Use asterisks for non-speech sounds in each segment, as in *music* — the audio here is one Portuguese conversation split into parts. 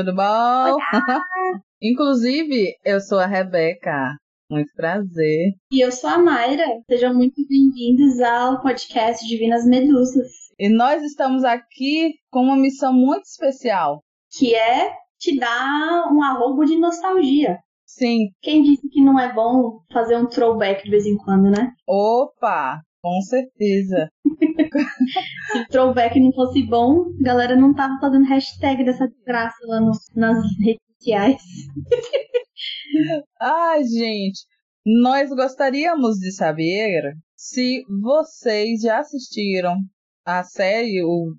Olá! Tudo bom? *laughs* Inclusive, eu sou a Rebeca. Muito prazer. E eu sou a Mayra. Sejam muito bem-vindos ao podcast Divinas Medusas. E nós estamos aqui com uma missão muito especial. Que é te dar um arrobo de nostalgia. Sim. Quem disse que não é bom fazer um throwback de vez em quando, né? Opa! Com certeza. *laughs* Se o throwback não fosse bom, a galera não tava fazendo hashtag dessa desgraça lá no, nas redes sociais. Ai, gente, nós gostaríamos de saber se vocês já assistiram a série, o,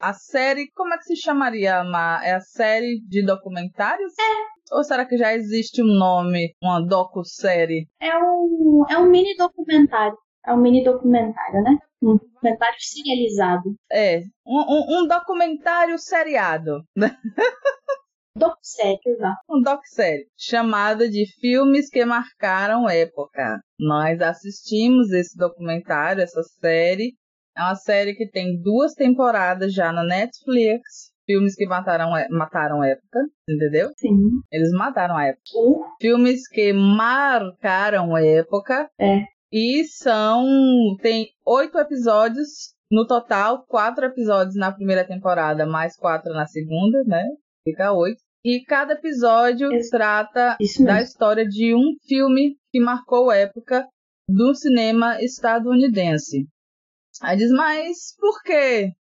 a série, como é que se chamaria? É a série de documentários? É. Ou será que já existe um nome, uma docu-série? É um, é um mini documentário. É um mini documentário, né? Um documentário serializado. É, um, um, um documentário seriado. *laughs* Docu-série, exato. Um docu-série chamada de Filmes que Marcaram Época. Nós assistimos esse documentário, essa série. É uma série que tem duas temporadas já na Netflix. Filmes que mataram, mataram época, entendeu? Sim. Eles mataram a época. Uh, Filmes que marcaram época. É. E são. Tem oito episódios no total, quatro episódios na primeira temporada, mais quatro na segunda, né? Fica oito. E cada episódio Isso. trata isso da história de um filme que marcou época do cinema estadunidense. Aí diz, mas por quê?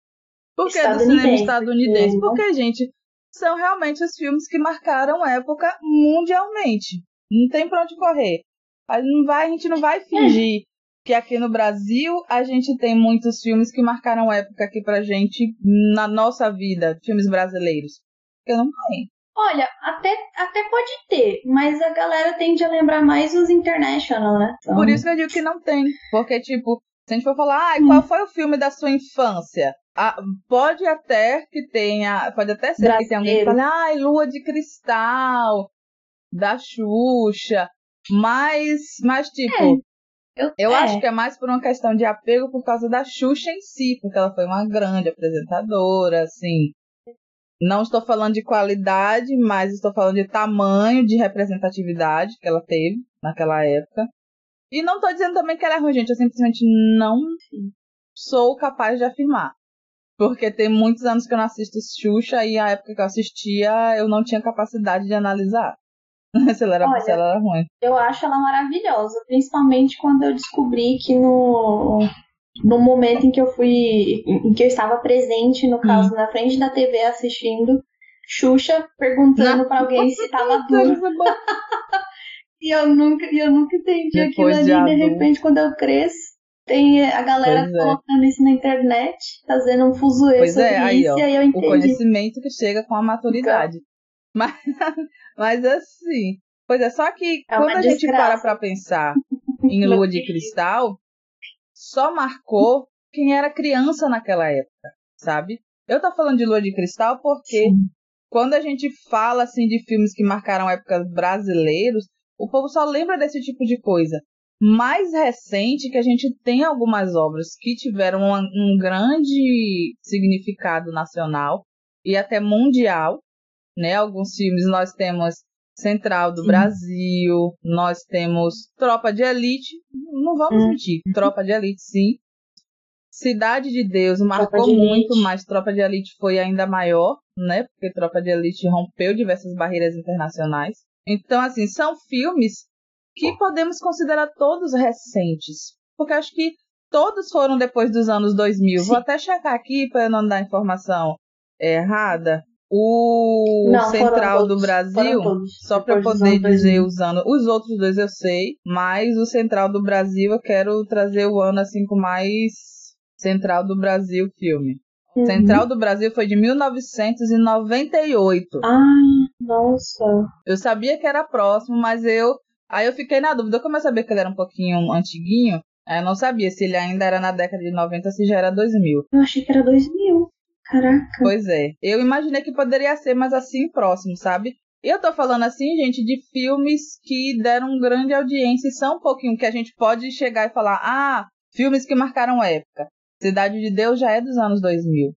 Por que do cinema Estadunidense, Porque, gente, são realmente os filmes que marcaram época mundialmente. Não tem pra onde correr. A gente não vai, a gente não vai fingir que aqui no Brasil a gente tem muitos filmes que marcaram época aqui pra gente na nossa vida, filmes brasileiros. Porque não tem. Olha, até, até pode ter, mas a galera tende a lembrar mais os international, né? Então, Por isso que eu digo que não tem. Porque, tipo, se a gente for falar, ah, Hum. qual foi o filme da sua infância? Ah, pode até que tenha, pode até ser que tenha alguém que Brasileiro. fale, ai, Lua de Cristal, da Xuxa, mas, mas tipo, eu, eu é, acho que é mais por uma questão de apego por causa da Xuxa em si, porque ela foi uma grande apresentadora, assim. Não estou falando de qualidade, mas estou falando de tamanho de representatividade que ela teve naquela época. E não estou dizendo também que ela é ruim, gente. Eu simplesmente não sou capaz de afirmar. Porque tem muitos anos que eu não assisto Xuxa e a época que eu assistia eu não tinha capacidade de analisar se ela era, Olha, se ela era ruim. eu acho ela maravilhosa, principalmente quando eu descobri que no, no momento em que eu fui, em que eu estava presente, no caso, Hum. na frente da TV assistindo, Xuxa perguntando pra alguém se tava *laughs* duro. *laughs* E eu nunca, eu nunca entendi Depois aquilo de ali, de adulto. repente, quando eu cresço, tem a galera Pois é. colocando isso na internet, fazendo um fuzuê Pois sobre é, aí, isso, ó, e aí eu o entendi. conhecimento que chega com a maturidade. Mas, *laughs* mas assim, pois é, só que É quando a gente desgraça. para pra pensar *laughs* em Lua de Cristal, só marcou quem era criança naquela época, sabe? Eu tô falando de Lua de Cristal porque Sim. quando a gente fala assim de filmes que marcaram épocas brasileiros, o povo só lembra desse tipo de coisa. Mais recente que a gente tem algumas obras que tiveram uma- um grande significado nacional e até mundial, né? Alguns filmes nós temos Central do Sim. Brasil, nós temos Tropa de Elite, não vamos Hum. mentir, Tropa de Elite sim. Cidade de Deus marcou de Elite. muito, mas Tropa de Elite foi ainda maior, né? Porque Tropa de Elite rompeu diversas barreiras internacionais. Então, assim, são filmes que podemos considerar todos recentes. Porque acho que todos foram depois dos anos 2000. Sim. Vou até checar aqui para não dar informação errada. O Não, Central do todos, Brasil, foram todos, só para poder dizer 2000. usando. Os outros dois eu sei, mas o Central do Brasil eu quero trazer o ano assim com mais Central do Brasil filme. Uhum. Central do Brasil foi de 1998. Ah, nossa. Eu sabia que era próximo, mas eu. Aí eu fiquei na dúvida. Como eu sabia que ele era um pouquinho antiguinho, aí eu não sabia se ele ainda era na década de 90 se já era 2000. Eu achei que era 2000. Caraca. Pois é. Eu imaginei que poderia ser mais assim próximo, sabe? E eu tô falando assim, gente, de filmes que deram grande audiência e são um pouquinho que a gente pode chegar e falar: ah, filmes que marcaram época. Cidade de Deus já é dos anos 2000.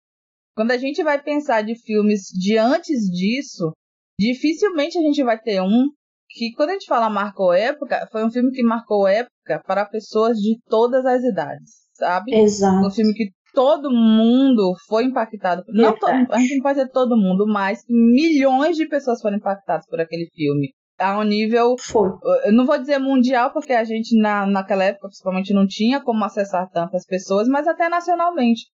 Quando a gente vai pensar de filmes de antes disso, dificilmente a gente vai ter um que, quando a gente fala marcou época, foi um filme que marcou época para pessoas de todas as idades, sabe? Exato. Um filme que todo mundo foi impactado. Não to, a gente não pode dizer todo mundo, mas milhões de pessoas foram impactadas por aquele filme. A um nível. Foi. Eu não vou dizer mundial, porque a gente na, naquela época, principalmente, não tinha como acessar tantas pessoas, mas até nacionalmente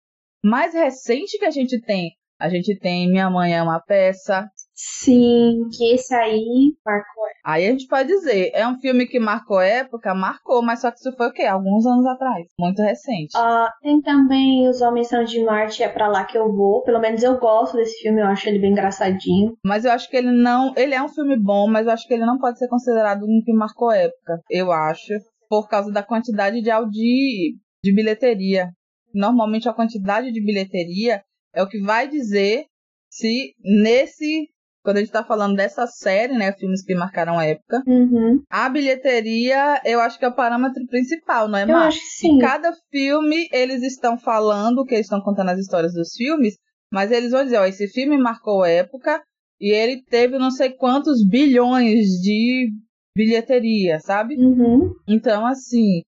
mais recente que a gente tem. A gente tem Minha Mãe é uma Peça. Sim, que esse aí marcou época. Aí a gente pode dizer, é um filme que marcou época, marcou, mas só que isso foi o quê? Alguns anos atrás, muito recente. Uh, tem também Os Homens São de Marte, é pra lá que eu vou. Pelo menos eu gosto desse filme, eu acho ele bem engraçadinho. Mas eu acho que ele não. Ele é um filme bom, mas eu acho que ele não pode ser considerado um que marcou época. Eu acho. Por causa da quantidade de, de, de bilheteria normalmente a quantidade de bilheteria é o que vai dizer se nesse. Quando a gente tá falando dessa série, né? Filmes que marcaram a época. Uhum. A bilheteria, eu acho que é o parâmetro principal, não é, Eu acho que sim. Em cada filme, eles estão falando, que eles estão contando as histórias dos filmes, mas eles vão dizer, ó, esse filme marcou época e ele teve não sei quantos bilhões de bilheteria, sabe? Uhum. Então, assim,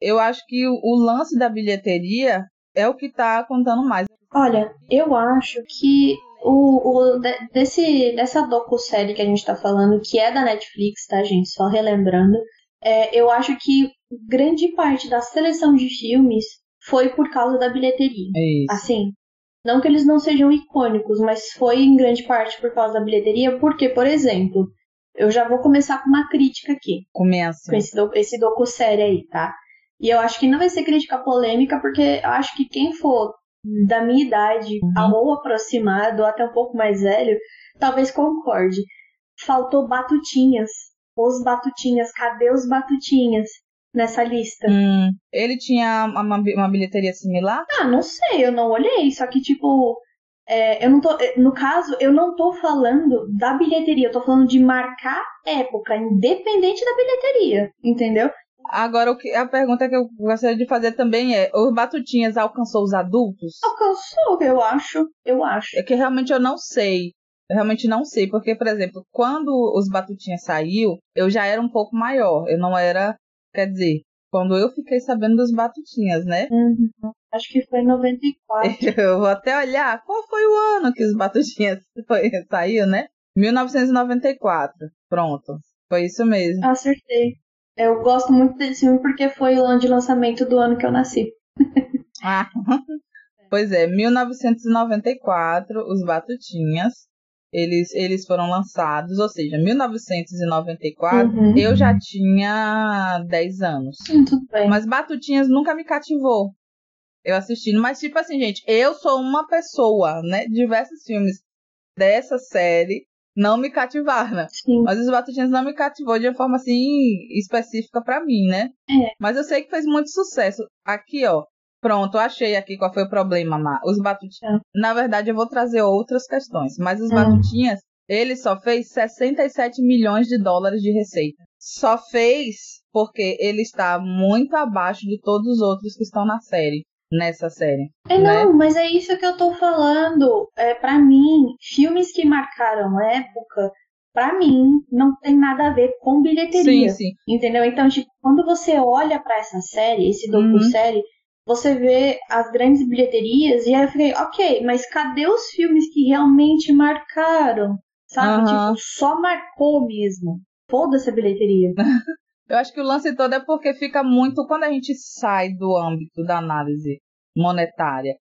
eu acho que o, o lance da bilheteria é o que tá contando mais. Olha, eu acho que o, o desse, dessa docu-série que a gente tá falando, que é da Netflix, tá, gente? Só relembrando. É, eu acho que grande parte da seleção de filmes foi por causa da bilheteria. É assim, não que eles não sejam icônicos, mas foi em grande parte por causa da bilheteria, porque, por exemplo, eu já vou começar com uma crítica aqui. Começa. Com esse, do, esse docu-série aí, tá? E eu acho que não vai ser crítica polêmica, porque eu acho que quem for da minha idade, uhum. ou aproximado, ou até um pouco mais velho, talvez concorde. Faltou batutinhas. Os batutinhas, cadê os batutinhas nessa lista? Hum, ele tinha uma, uma bilheteria similar? Ah, não sei, eu não olhei, só que tipo. É, eu não tô, no caso, eu não tô falando da bilheteria, eu tô falando de marcar época, independente da bilheteria, entendeu? Agora, o que, a pergunta que eu gostaria de fazer também é: o Batutinhas alcançou os adultos? Alcançou, eu acho. Eu acho. É que realmente eu não sei. Eu realmente não sei, porque, por exemplo, quando os Batutinhas saiu, eu já era um pouco maior. Eu não era, quer dizer, quando eu fiquei sabendo dos Batutinhas, né? Uhum. Acho que foi em 94. *laughs* Eu vou até olhar qual foi o ano que os Batutinhas *laughs* foi, saiu, né? 1994. Pronto. Foi isso mesmo. Acertei. Eu gosto muito desse filme porque foi o ano de lançamento do ano que eu nasci. ah, *laughs* pois é, 1994, os Batutinhas, eles, eles foram lançados, ou seja, 1994, uhum. eu já tinha 10 anos. Sim, tudo bem. Mas Batutinhas nunca me cativou. Eu assistindo, mas tipo assim, gente, eu sou uma pessoa, né? Diversos filmes dessa série não me cativaram. Sim. Mas os Batutinhas não me cativou de uma forma assim específica para mim, né? É. Mas eu sei que fez muito sucesso. Aqui, ó. Pronto, achei aqui qual foi o problema, Má. Os Batutinhas. É. Na verdade, eu vou trazer outras questões. Mas os é. Batutinhas, ele só fez 67 milhões de dólares de receita. Só fez porque ele está muito abaixo de todos os outros que estão na série nessa série. É, né? não, mas é isso que eu tô falando. É, para mim, filmes que marcaram época, para mim, não tem nada a ver com bilheteria. Sim, sim. Entendeu? Então, tipo, quando você olha para essa série, esse docu-série, uhum. você vê as grandes bilheterias e aí eu fiquei, ok, mas cadê os filmes que realmente marcaram? Sabe? Uhum. Tipo, só marcou mesmo. Foda-se a bilheteria. *laughs* Eu acho que o lance todo é porque fica muito. Quando a gente sai do âmbito da análise monetária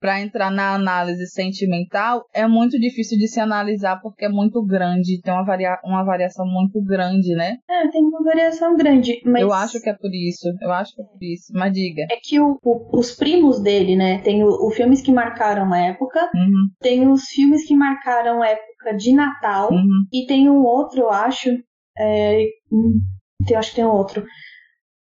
para entrar na análise sentimental, é muito difícil de se analisar porque é muito grande, tem uma, varia uma variação muito grande, né? É, tem uma variação grande, mas... Eu acho que é por isso, eu acho que é por isso, mas diga. É que o, o, os primos dele, né, tem os filmes que marcaram a época, uhum. tem os filmes que marcaram a época de Natal, uhum. e tem um outro, eu acho, é, tem, acho que tem outro.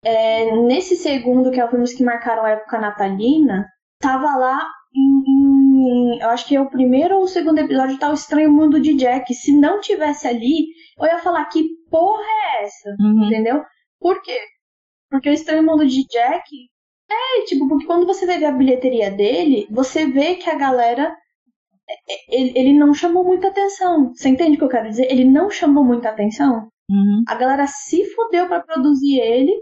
É, nesse segundo, que é o filmes que marcaram a época natalina, tava lá em, em, Eu acho que é o primeiro ou o segundo episódio, tá o Estranho Mundo de Jack. Se não tivesse ali, eu ia falar que porra é essa? Uhum. Entendeu? Por quê? Porque o Estranho Mundo de Jack é, tipo, porque quando você vê a bilheteria dele, você vê que a galera ele, ele não chamou muita atenção. Você entende o que eu quero dizer? Ele não chamou muita atenção. Uhum. A galera se fudeu pra produzir ele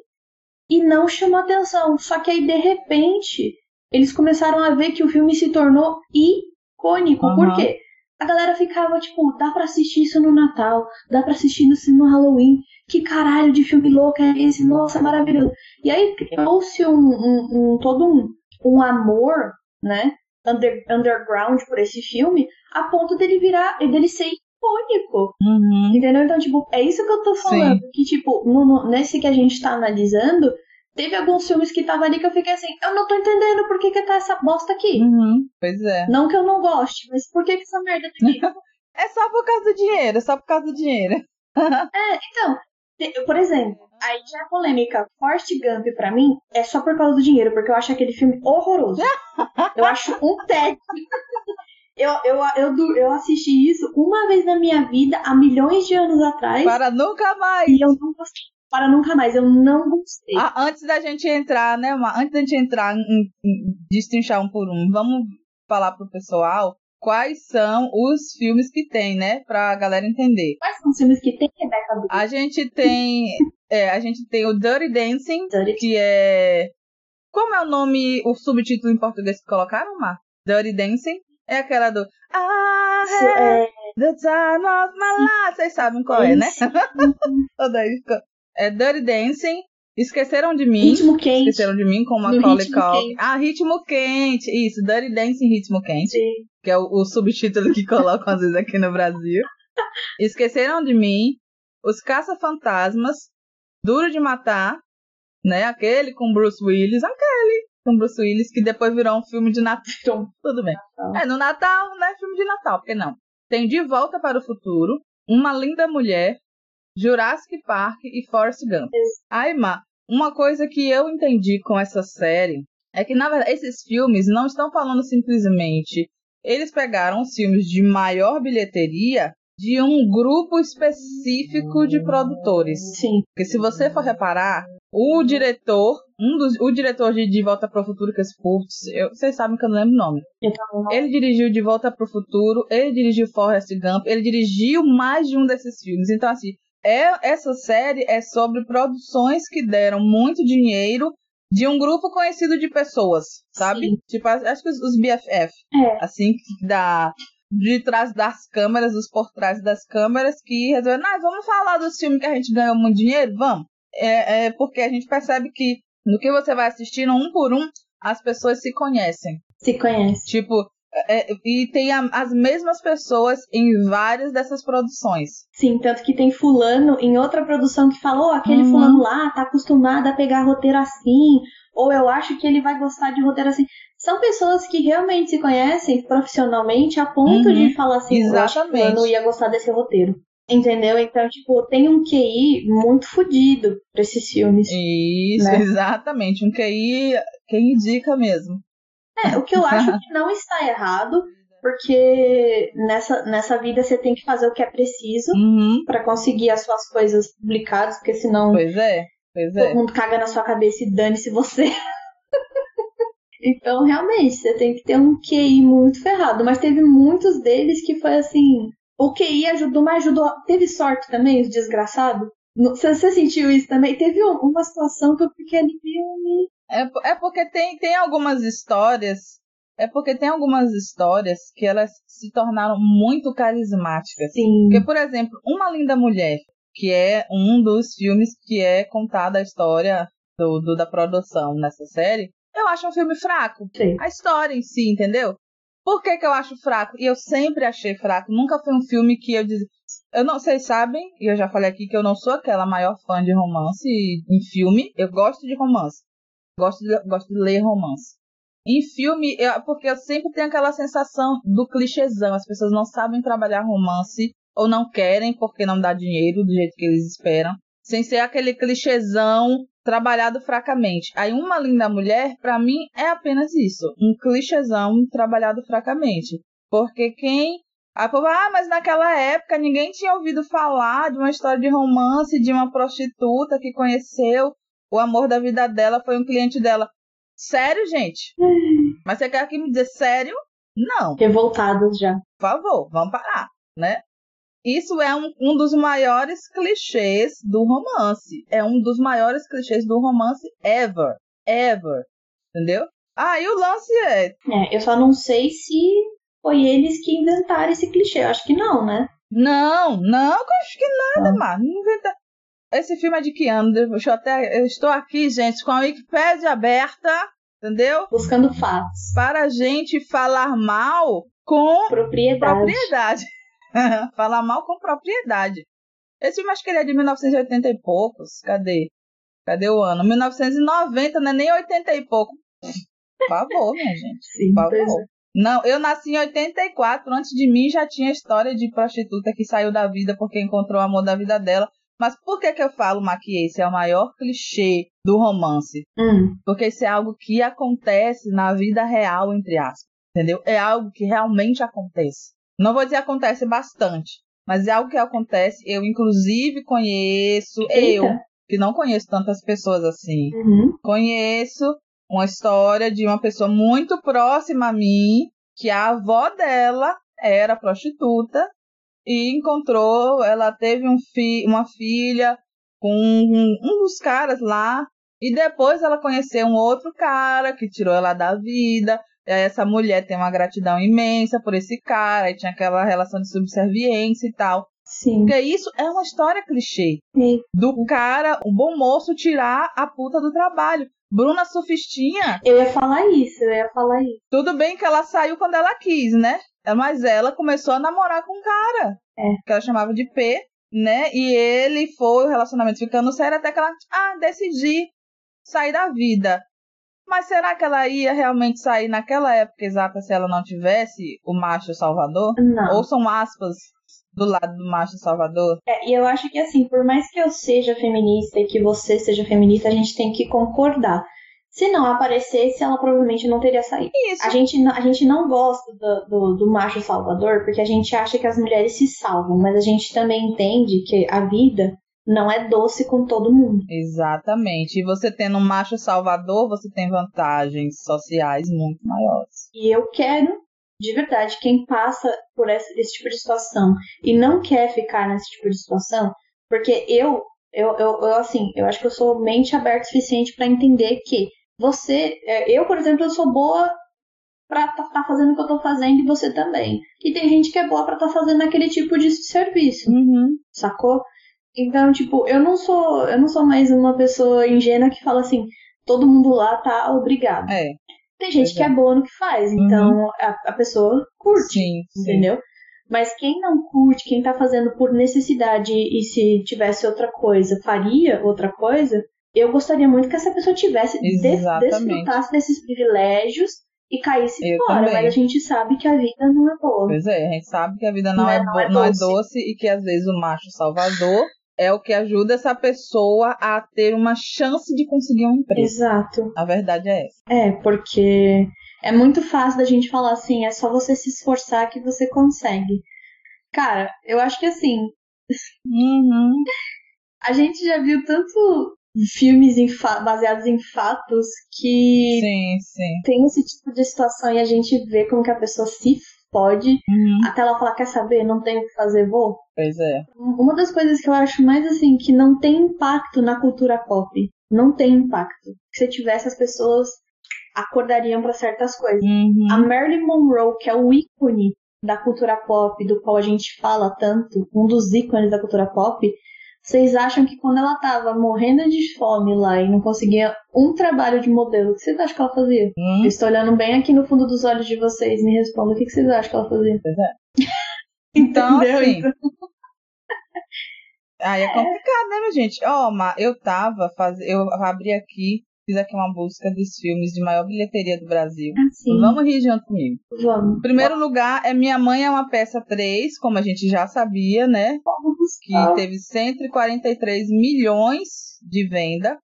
e não chamou atenção. Só que aí, de repente, eles começaram a ver que o filme se tornou icônico. Uhum. Por quê? A galera ficava tipo, dá pra assistir isso no Natal, dá pra assistir isso no Halloween. Que caralho de filme louco é esse? Nossa, maravilhoso. E aí criou-se um, um, um, todo um, um amor, né? Under, underground por esse filme, a ponto dele virar, dele ser icônico. Uhum. Entendeu? Então, tipo, é isso que eu tô falando. Que, tipo, no, nesse que a gente tá analisando, teve alguns filmes que tava ali que eu fiquei assim, eu não tô entendendo por que, que tá essa bosta aqui. Uhum. Pois é. Não que eu não goste, mas por que, que essa merda tá aqui? *laughs* É só por causa do dinheiro, é só por causa do dinheiro. *laughs* é, então, por exemplo, aí já a polêmica Forrest Gump pra mim é só por causa do dinheiro, porque eu acho aquele filme horroroso. *laughs* eu acho um tédio. Eu, eu, eu, eu assisti isso uma vez na minha vida, há milhões de anos atrás, Para nunca mais. e eu não gostei. Para nunca mais, eu não gostei. Ah, antes da gente entrar, né? Antes da gente entrar em, em destrinchar um por um, vamos falar pro pessoal quais são os filmes que tem, né? Pra galera entender. Quais são os filmes que tem Rebecca Blue? A gente tem. *laughs* é, a gente tem o Dirty Dancing, Dirty. que é. Como é o nome, o subtítulo em português que colocaram, Mar? Dirty Dancing. É aquela do. Ah, Isso, é, the time of my life. Vocês sabem qual é, né? isso. *laughs* Toda. É Dirty Dancing. Esqueceram de mim. Ritmo quente. Esqueceram de mim com Macaulay Ritmo Culkin. Quente. Ah, Ritmo Quente. Isso, Dirty Dancing Ritmo Quente. Sim. Que é o, o subtítulo que colocam às vezes aqui no Brasil. *laughs* Esqueceram de mim. Os Caça-Fantasmas. Duro de Matar. Né? Aquele com Bruce Willis. Aquele com Bruce Willis que depois virou um filme de Natal. *laughs* Tudo bem. É, no Natal, né? Filme de Natal, por que não? Tem De Volta para o Futuro. Uma Linda Mulher. Jurassic Park e Forrest Gump. Ai, Ma, uma coisa que eu entendi com essa série é que, na verdade, esses filmes não estão falando simplesmente. Eles pegaram os filmes de maior bilheteria de um grupo específico de produtores. Sim. Porque se você for reparar, o diretor, um dos, o diretor de De Volta para o Futuro, que é eu, vocês sabem que eu não lembro o nome. Ele dirigiu De Volta para o Futuro, ele dirigiu Forrest Gump, ele dirigiu mais de um desses filmes. Então, assim, é, essa série é sobre produções que deram muito dinheiro de um grupo conhecido de pessoas, sabe? Sim. Tipo, acho que os, os BFF, é. assim, que da de trás das câmeras, os por trás das câmeras, que resolveram, ah, vamos falar dos filmes que a gente ganhou muito dinheiro? Vamos. É, é porque a gente percebe que no que você vai assistindo, um por um, as pessoas se conhecem. Se conhece. Tipo, é, e tem a- as mesmas pessoas em várias dessas produções. Sim, tanto que tem fulano em outra produção que falou, aquele Uhum. fulano lá tá acostumado a pegar roteiro assim, ou eu acho que ele vai gostar de roteiro assim. São pessoas que realmente se conhecem profissionalmente a ponto Uhum. de falar assim, eu acho que Exatamente. fulano ia gostar desse roteiro. Entendeu? Então, tipo, tem um QI muito fodido pra esses filmes. Isso, Né? exatamente. Um QI, quem indica mesmo. É, o que eu acho que não está errado, porque nessa, nessa vida você tem que fazer o que é preciso Uhum. pra conseguir as suas coisas publicadas, porque senão Pois é, pois todo é. mundo caga na sua cabeça e dane-se você. *laughs* então, realmente, você tem que ter um QI muito ferrado. Mas teve muitos deles que foi assim. O QI ajudou, mas ajudou. Teve sorte também, os desgraçados. Você, você sentiu isso também? Teve um- uma situação que eu fiquei ali meio. É, é porque tem, tem algumas histórias. É porque tem algumas histórias que elas se tornaram muito carismáticas. Assim, Porque, por exemplo, Uma Linda Mulher, que é um dos filmes que é contada a história do, do- da produção nessa série, eu acho um filme fraco. sei. A história em si, entendeu? Por que, que eu acho fraco? E eu sempre achei fraco. Nunca foi um filme que eu dizia. Eu não, vocês sabem, e eu já falei aqui que eu não sou aquela maior fã de romance em filme. Eu gosto de romance. Gosto de, gosto de ler romance. Em filme, eu- porque eu sempre tenho aquela sensação do clichêzão. As pessoas não sabem trabalhar romance ou não querem porque não dá dinheiro do jeito que eles esperam. Sem ser aquele clichêzão trabalhado fracamente. Aí uma linda mulher, pra mim, é apenas isso, um clichêzão trabalhado fracamente. Porque quem Aí o povo, ah, mas naquela época ninguém tinha ouvido falar de uma história de romance de uma prostituta que conheceu o amor da vida dela, foi um cliente dela. Sério, gente? *laughs* Mas você quer aqui me dizer sério? Não. Revoltadas já. Por favor, vamos parar, né? Isso é um, um dos maiores clichês do romance. É um dos maiores clichês do romance ever. Ever. Entendeu? Ah, e o lance é. É, eu só não sei se foi eles que inventaram esse clichê. Eu acho que não, né? Não, não, eu acho que nada, mano. Não inventa... Esse filme é de que ano? Deixa eu até. Eu estou aqui, gente, com a Wikipédia aberta, entendeu? Buscando fatos. Para a gente falar mal com Propriedade. propriedade. *laughs* falar mal com propriedade. Esse filme acho que ele é de 1980 e poucos. Cadê? Cadê o ano? 1990, não é nem 80 e pouco. Por favor, minha gente. Sim, Por favor. Não, eu nasci em 84. Antes de mim já tinha história de prostituta que saiu da vida porque encontrou o amor da vida dela. Mas por que que eu falo, Ma, que esse é o maior clichê do romance? Hum, Porque isso é algo que acontece na vida real, entre aspas. Entendeu? É algo que realmente acontece. Não vou dizer acontece bastante, mas é algo que acontece. Eu, inclusive, conheço. Eu, Eita. que não conheço tantas pessoas assim. uhum. Conheço uma história de uma pessoa muito próxima a mim, que a avó dela era prostituta e encontrou, ela teve um fi, uma filha com um, um dos caras lá e depois ela conheceu um outro cara que tirou ela da vida. Aí essa mulher tem uma gratidão imensa por esse cara, e tinha aquela relação de subserviência e tal. Sim. Porque isso é uma história clichê Sim. do cara, o bom moço, tirar a puta do trabalho. Bruna Sufistinha, Eu ia falar isso, eu ia falar isso. tudo bem que ela saiu quando ela quis, né? Mas ela começou a namorar com um cara. É. Que ela chamava de P, né? E ele foi o relacionamento ficando sério até que ela, ah, decidi sair da vida. Mas será que ela ia realmente sair naquela época exata se ela não tivesse o macho salvador? Não. Ou são aspas do lado do macho salvador? É, e eu acho que assim, por mais que eu seja feminista e que você seja feminista, a gente tem que concordar. Se não aparecesse, ela provavelmente não teria saído. Isso. A gente, não- a gente não gosta do, do, do macho salvador porque a gente acha que as mulheres se salvam, mas a gente também entende que a vida não é doce com todo mundo. Exatamente. E você tendo um macho salvador, você tem vantagens sociais muito maiores. E eu quero, de verdade, quem passa por esse, esse tipo de situação e não quer ficar nesse tipo de situação, porque eu, eu, eu, eu, assim, eu acho que eu sou mente aberta o suficiente pra entender que você, é, eu, por exemplo, eu sou boa pra estar tá fazendo o que eu tô fazendo e você também. E tem gente que é boa pra estar fazendo aquele tipo de serviço, Uhum. sacou? Então, tipo, eu não sou, eu não sou mais uma pessoa ingênua que fala assim, todo mundo lá tá obrigado. É, Tem gente que é. é boa no que faz, então a, a pessoa curte, sim, sim. entendeu? Mas quem não curte, quem tá fazendo por necessidade e se tivesse outra coisa, faria outra coisa, eu gostaria muito que essa pessoa tivesse, des- desfrutasse desses privilégios e caísse Eu fora. também. Mas a gente sabe que a vida não é boa. Pois é, a gente sabe que a vida não, Não é, é- não é não é doce. doce e que às vezes o macho salvador é o que ajuda essa pessoa a ter uma chance de conseguir um emprego. Exato. A verdade é essa. É, porque é muito fácil da gente falar assim, é só você se esforçar que você consegue. Cara, eu acho que assim, Uhum. *laughs* A gente já viu tanto filmes em baseados em fatos que Sim, sim. tem esse tipo de situação e a gente vê como que a pessoa se fode Uhum. até ela falar, quer saber, não tem o que fazer, vou. Pois é. Uma das coisas que eu acho mais assim, que não tem impacto na cultura pop. Não tem impacto. Se tivesse, as pessoas acordariam para certas coisas. Uhum. A Marilyn Monroe, que é o ícone da cultura pop, do qual a gente fala tanto, um dos ícones da cultura pop, vocês acham que quando ela tava morrendo de fome lá e não conseguia um trabalho de modelo, o que vocês acham que ela fazia? Hum, Eu estou olhando bem aqui no fundo dos olhos de vocês, me respondam o que vocês acham que ela fazia. Pois é. Então, assim, Então, Aí é complicado, né, minha gente? Ó, Ma, eu tava fazendo. Eu abri aqui, fiz aqui uma busca dos filmes de maior bilheteria do Brasil. assim, Vamos rir junto comigo. vamos. Em primeiro lugar, é Minha Mãe é uma Peça 3, como a gente já sabia, né? Vamos. Que teve 143 milhões de venda.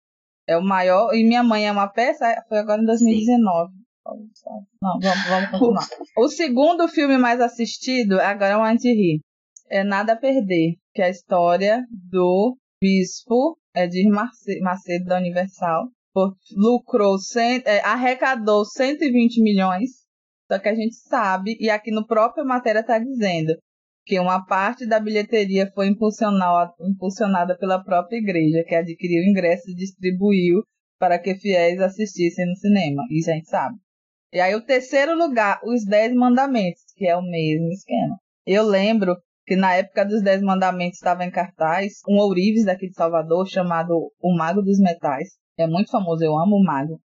É o maior. E Minha Mãe é uma Peça foi agora em 2019. Não, vamos, vamos continuar. O segundo filme mais assistido, agora é um anti-rir, é Nada a Perder, que é a história do bispo Edir Macedo da Universal. Por- lucrou, é, arrecadou 120 milhões Só que a gente sabe, e aqui no próprio matéria está dizendo, que uma parte da bilheteria foi impulsionada pela própria igreja, que adquiriu ingressos e distribuiu para que fiéis assistissem no cinema. Isso a gente sabe. E aí, o terceiro lugar, os Dez Mandamentos, que é o mesmo esquema. Eu lembro que na época dos Dez Mandamentos estava em cartaz um ourives daqui de Salvador chamado O Mago dos Metais. É muito famoso, eu amo o Mago.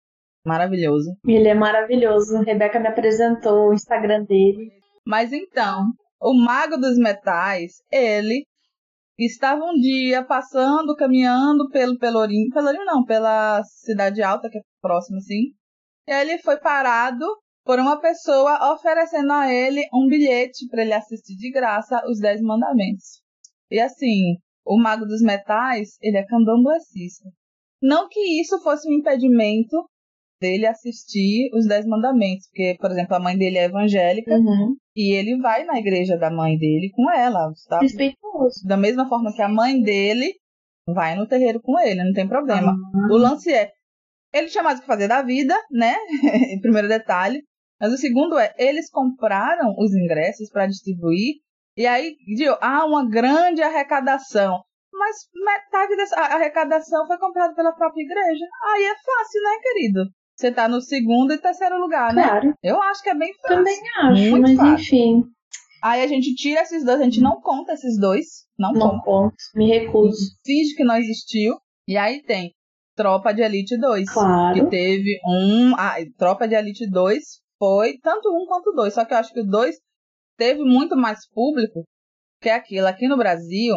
Maravilhoso. Ele é maravilhoso. A Rebeca me apresentou o Instagram dele. Mas então, o Mago dos Metais, ele estava um dia passando, caminhando pelo Pelourinho, Pelourinho não, pela Cidade Alta, que é próximo assim. E aí ele foi parado por uma pessoa oferecendo a ele um bilhete para ele assistir de graça os Dez Mandamentos. E assim, o Mago dos Metais, ele é candomblessista. Não que isso fosse um impedimento dele assistir os Dez Mandamentos, porque, por exemplo, a mãe dele é evangélica uhum. e ele vai na igreja da mãe dele com ela, tá? Respeitoso. Da mesma forma que a mãe dele vai no terreiro com ele, não tem problema. Uhum. O lance é, ele tinha mais o que fazer da vida, né? *laughs* Primeiro detalhe. Mas o segundo é, eles compraram os ingressos para distribuir e aí há uma grande arrecadação. Mas metade dessa arrecadação foi comprada pela própria igreja. Aí é fácil, né, querido? Você tá no segundo e terceiro lugar, né? Claro. Eu acho que é bem fácil. Também acho, Muito mas fácil. enfim. Aí a gente tira esses dois, a gente não conta esses dois. Não, Não conta. conto. Me recuso. Finge que não existiu. E aí tem Tropa de Elite 2. Que Claro. teve um. Ah, Tropa de Elite 2 foi tanto um quanto dois. Só que eu acho que o 2 teve muito mais público que aquilo. Aqui no Brasil,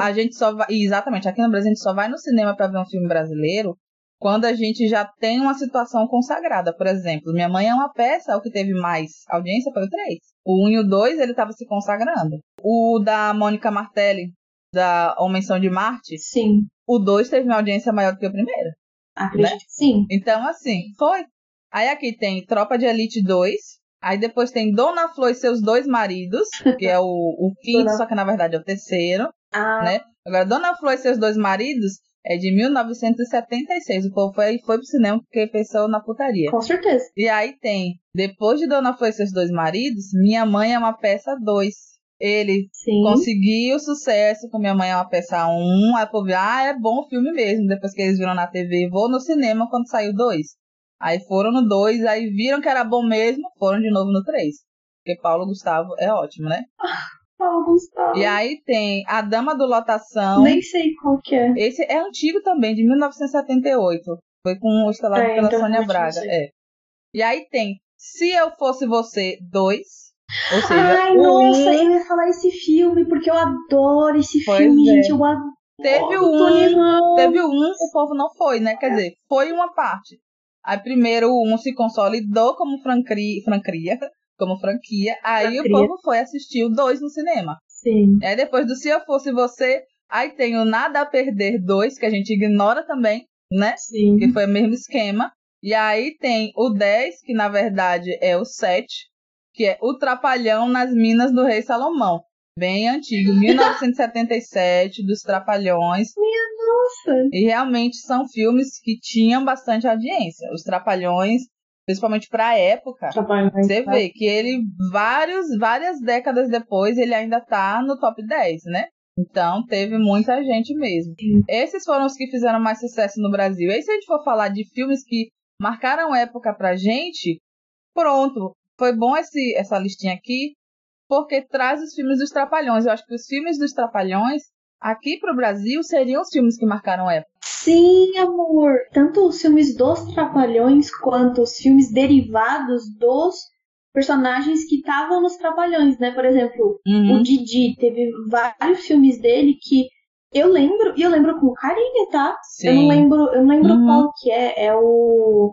a gente só vai. Exatamente, aqui no Brasil a gente só vai no cinema para ver um filme brasileiro quando a gente já tem uma situação consagrada. Por exemplo, Minha Mãe é uma peça, o que teve mais audiência foi o 3. O 1 e o 2 ele estava se consagrando. O da Mônica Martelli, da Homensão de Marte, Sim. o 2 teve uma audiência maior do que o primeiro. Acredito Né? sim. Então, assim, foi. Aí aqui tem Tropa de Elite 2. Aí depois tem Dona Flor e seus dois maridos, que é o, o *laughs* quinto, só que na verdade é o terceiro, Ah, né? Agora, Dona Flor e seus dois maridos é de 1976. O povo foi, foi pro cinema porque pensou na putaria. com certeza. E aí tem, depois de Dona Flor e seus dois maridos, Minha Mãe é uma peça 2. Ele Sim. conseguiu sucesso com Minha Mãe é uma peça 1. Aí o povo, ah, é bom o filme mesmo. Depois que eles viram na TV, vou no cinema quando saiu 2. Aí foram no 2, aí viram que era bom mesmo, foram de novo no 3. Porque Paulo Gustavo é ótimo, né? *laughs* Paulo Gustavo. E aí tem A Dama do Lotação. Nem sei qual que é. Esse é antigo também, de 1978. Foi com o estelado É, pela então Sônia Braga. sei. É. E aí tem Se Eu Fosse Você 2. Ou seja, Ai, nossa, um eu ia falar esse filme, porque eu adoro esse Pois filme, é. gente. Eu adoro. teve um, teve o um, o povo não foi, né? Quer dizer, foi uma parte. Aí primeiro o um se consolidou como como franquia. Aí o povo foi assistir o 2 no cinema. Sim. Aí depois do Se Eu Fosse Você, aí tem o Nada a Perder 2, que a gente ignora também, né? Sim. que foi o mesmo esquema. E aí tem o 10, que na verdade é o 7, que é o Trapalhão nas Minas do Rei Salomão. Bem antigo, *laughs* 1977, dos Trapalhões. Nossa. E realmente são filmes que tinham bastante audiência. Os Trapalhões, principalmente pra época, Trabalho você vê que ele, vários, várias décadas depois, ele ainda tá no top 10, né? Então, teve muita gente mesmo. Sim. Esses foram os que fizeram mais sucesso no Brasil. E aí, se a gente for falar de filmes que marcaram época pra gente, pronto. Foi bom esse, essa listinha aqui, porque traz os filmes dos Trapalhões. Eu acho que os filmes dos Trapalhões, aqui pro Brasil, seriam os filmes que marcaram época. Sim, amor. Tanto os filmes dos Trapalhões quanto os filmes derivados dos personagens que estavam nos Trapalhões, né? Por exemplo, Uhum. o Didi teve vários filmes dele que eu lembro, e eu lembro com carinho, tá? Sim. Eu não lembro, eu não lembro Uhum. qual que é, é o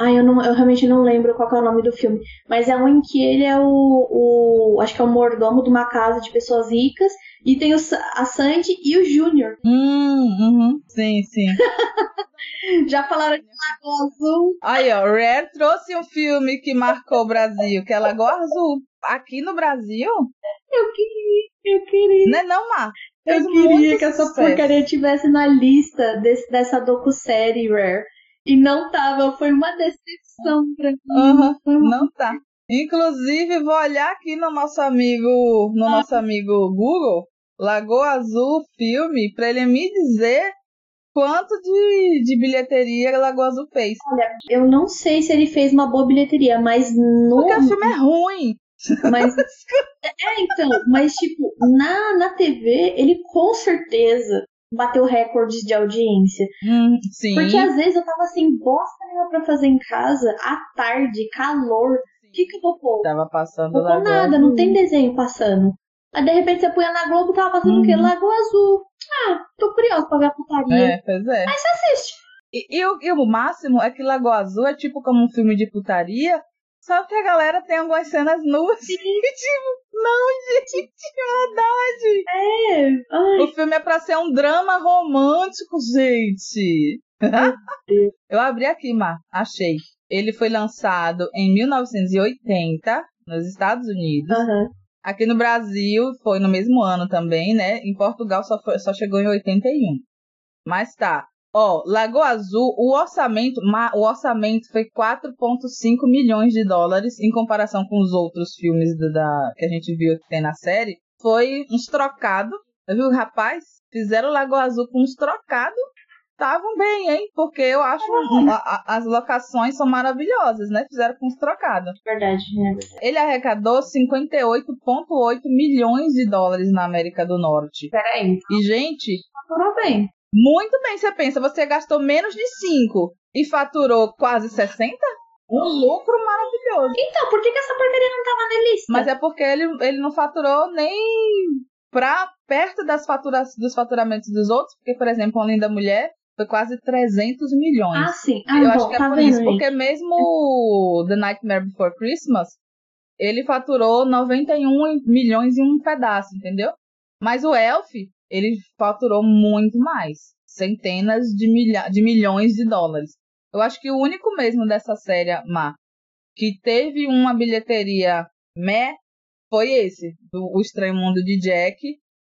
Ai, eu, não, eu realmente não lembro qual é o nome do filme. Mas é um em que ele é o, o. Acho que é o mordomo de uma casa de pessoas ricas. E tem o, a Sandy e o Júnior. Hum, uhum. Sim, sim. *laughs* Já falaram de Lagoa Azul. Aí, ó, Rare trouxe um filme que marcou o Brasil, que é Lagoa Azul. Aqui no Brasil, Eu queria, eu queria. né não, Mar? Eu queria que essa sucesso. porcaria tivesse na lista desse, dessa docu-série Rare. E não tava, foi uma decepção pra mim. Uma- não tá. Inclusive, vou olhar aqui no nosso amigo, no nosso amigo Google, Lagoa Azul filme, para ele me dizer quanto de, de bilheteria Lagoa Azul fez. Olha, eu não sei se ele fez uma boa bilheteria, mas no. Porque o filme é ruim. Mas. é, então, mas tipo, na, na TV, ele com certeza bateu recordes de audiência. Hum, sim. Porque às vezes eu tava assim, bosta nenhuma pra fazer em casa, à tarde, calor. O que, que pôr? Tava passando Não nada, não tem desenho passando. Aí de repente você punha na Globo, tava passando o quê? Uhum. Lagoa Azul. Ah, tô curioso pra ver a putaria. É, pois é. Aí você assiste. E, e o, e o máximo é que Lagoa Azul é tipo como um filme de putaria, só que a galera tem algumas cenas nuas. *laughs* E tipo, não, gente, que maldade. É. Ai, O filme é pra ser um drama romântico, gente. *laughs* Eu abri aqui, Mar, achei. Ele foi lançado em 1980 nos Estados Unidos. aham. Aqui no Brasil foi no mesmo ano também, né? Em Portugal só, foi- só chegou em 81. Mas tá. Ó, Lagoa Azul, o orçamento, o orçamento foi 4,5 milhões de dólares em comparação com os outros filmes da- que a gente viu que tem na série. Foi uns trocados. Viu, rapaz? Fizeram Lagoa Azul com uns trocados. Estavam bem, hein? Porque eu acho a- a- as locações são maravilhosas, né? Fizeram com uns trocados. Verdade, né? Ele arrecadou 58,8 milhões de dólares na América do Norte. Peraí. E, gente, Faturou bem. muito bem, você pensa, você gastou menos de 5 e faturou quase 60? Um lucro maravilhoso. Então, por que, que essa porcaria não tava na lista? Mas é porque ele, ele não faturou nem pra perto das faturas, dos faturamentos dos outros, porque, por exemplo, a Linda Mulher foi quase 300 milhões. Ah, sim. Ah, Eu bom, acho que é tá por isso, gente? porque mesmo o The Nightmare Before Christmas, ele faturou 91 milhões e um pedaço, entendeu? Mas o Elf, ele faturou muito mais, centenas de, milha de milhões de dólares. Eu acho que o único mesmo dessa série, Má, que teve uma bilheteria meh, foi esse, do O Estranho Mundo de Jack,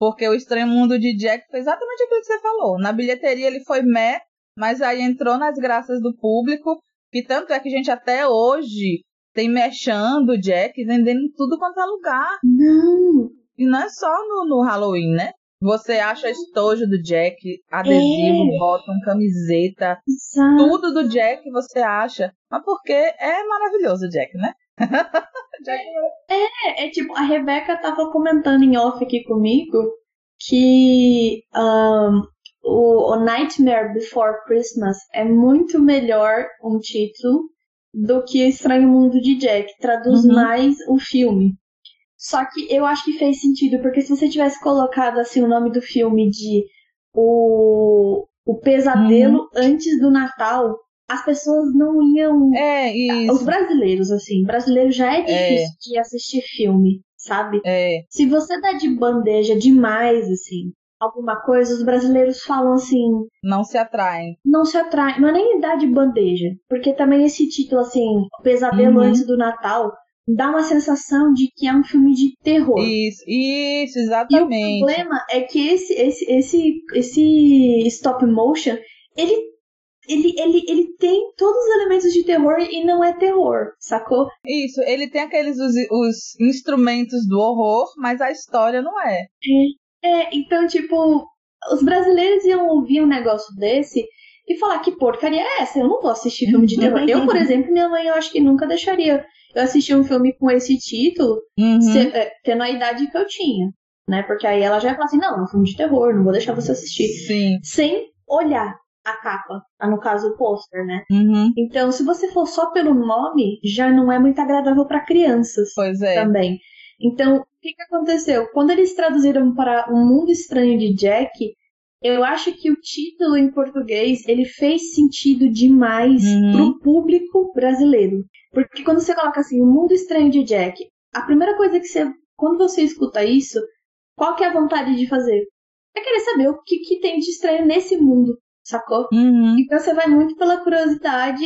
porque o Estranho Mundo de Jack foi exatamente aquilo que você falou. Na bilheteria ele foi meh, mas aí entrou nas graças do público, que tanto é que a gente até hoje tem mexendo Jack, vendendo em tudo quanto é lugar. Não. E não é só no, no Halloween, né? Você acha estojo do Jack, adesivo, É. bottom, camiseta, Exato. tudo do Jack você acha. Mas porque é maravilhoso o Jack, né? *laughs* É, é tipo, a Rebeca tava comentando em off aqui comigo que ahn, o, o Nightmare Before Christmas é muito melhor um título do que Estranho Mundo de Jack. Traduz Uhum. mais o filme. Só que eu acho que fez sentido, porque se você tivesse colocado assim o nome do filme de O, o Pesadelo antes do Natal, as pessoas não iam É, os isso. brasileiros, assim, brasileiro já é difícil de assistir filme, sabe? É, Se você dá de bandeja demais, assim, alguma coisa, os brasileiros falam assim, não se atraem. não se atrai, não é nem dar de bandeja, porque também esse título, assim, Pesadelo Uhum. antes do Natal, dá uma sensação de que é um filme de terror. Isso, isso, E o exatamente. problema é que esse, esse, esse, esse stop motion, ele, ele, ele, ele tem todos os elementos de terror e não é terror, sacou? Isso, ele tem aqueles os, os instrumentos do horror, mas a história não é. É, então, tipo, os brasileiros iam ouvir um negócio desse e falar que porcaria é essa? Eu não vou assistir filme de terror. Eu, por exemplo, minha mãe, eu acho que nunca deixaria eu assistir um filme com esse título, Uhum. se- é, tendo a idade que eu tinha, né? Porque aí ela já ia falar assim, não, é um filme de terror, não vou deixar você assistir. Sim. Sem olhar a capa, no caso o pôster, né? Uhum. Então, se você for só pelo nome, já não é muito agradável para crianças Pois é. também. Então, o que, que aconteceu? Quando eles traduziram para Um Mundo Estranho de Jack, eu acho que o título em português ele fez sentido demais Uhum. pro público brasileiro. Porque quando você coloca assim, O Mundo Estranho de Jack, a primeira coisa que você. Quando você escuta isso, qual que é a vontade de fazer? É querer saber o que, que tem de estranho nesse mundo, sacou? Uhum. Então você vai muito pela curiosidade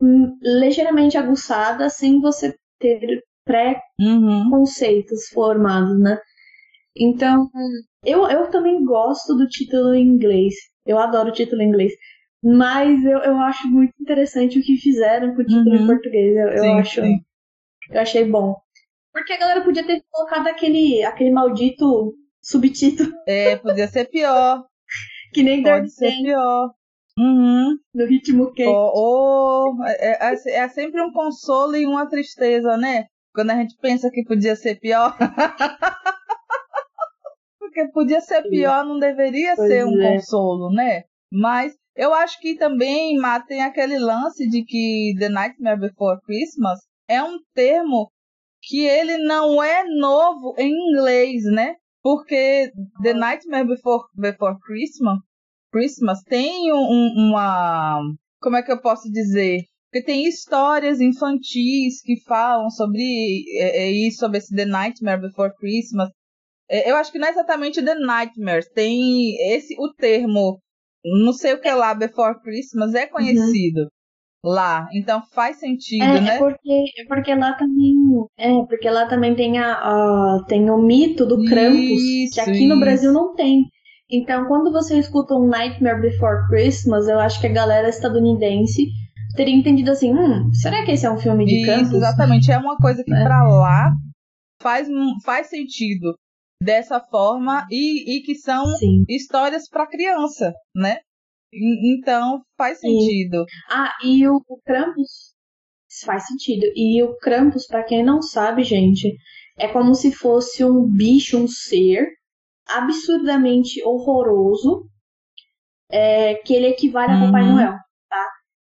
hum, ligeiramente aguçada, sem você ter Uhum. pré-conceitos formados, né? Então, eu, eu também gosto do título em inglês. Eu adoro o título em inglês. Mas eu, eu acho muito interessante o que fizeram com o título Uhum. em português. Eu, eu Sim, acho. sim. Eu achei bom. Porque a galera podia ter colocado aquele, aquele maldito subtítulo. É, podia ser pior. Que nem Pode ser pior. Uhum. No ritmo quente. Oh, oh, é, é, é sempre um consolo e uma tristeza, né? Quando a gente pensa que podia ser pior. *laughs* Porque podia ser pior, não deveria pois ser um é. consolo, né? Mas eu acho que também tem aquele lance de que The Nightmare Before Christmas é um termo que ele não é novo em inglês, né? Porque The Nightmare Before, Before Christmas, Christmas tem um, uma. Como é que eu posso dizer? Porque tem histórias infantis que falam sobre é, é isso, sobre esse The Nightmare Before Christmas. É, eu acho que não é exatamente The Nightmare, tem esse o termo, não sei o que é lá, Before Christmas, é conhecido. Uhum. Lá, então faz sentido, é, né? É porque, é porque lá também, é, porque lá também tem a, a tem o mito do Krampus, isso, que aqui isso. no Brasil não tem. Então, quando você escuta um Nightmare Before Christmas, eu acho que a galera estadunidense teria entendido assim, hum, será que esse é um filme de Isso, exatamente. É uma coisa que é. para lá faz, faz sentido dessa forma e, e que são Sim. histórias para criança, né? Então faz sentido. Ah, e o, o Krampus faz sentido. E o Krampus, para quem não sabe, gente, é como se fosse um bicho, um ser absurdamente horroroso, é, que ele equivale a Papai uhum. Noel.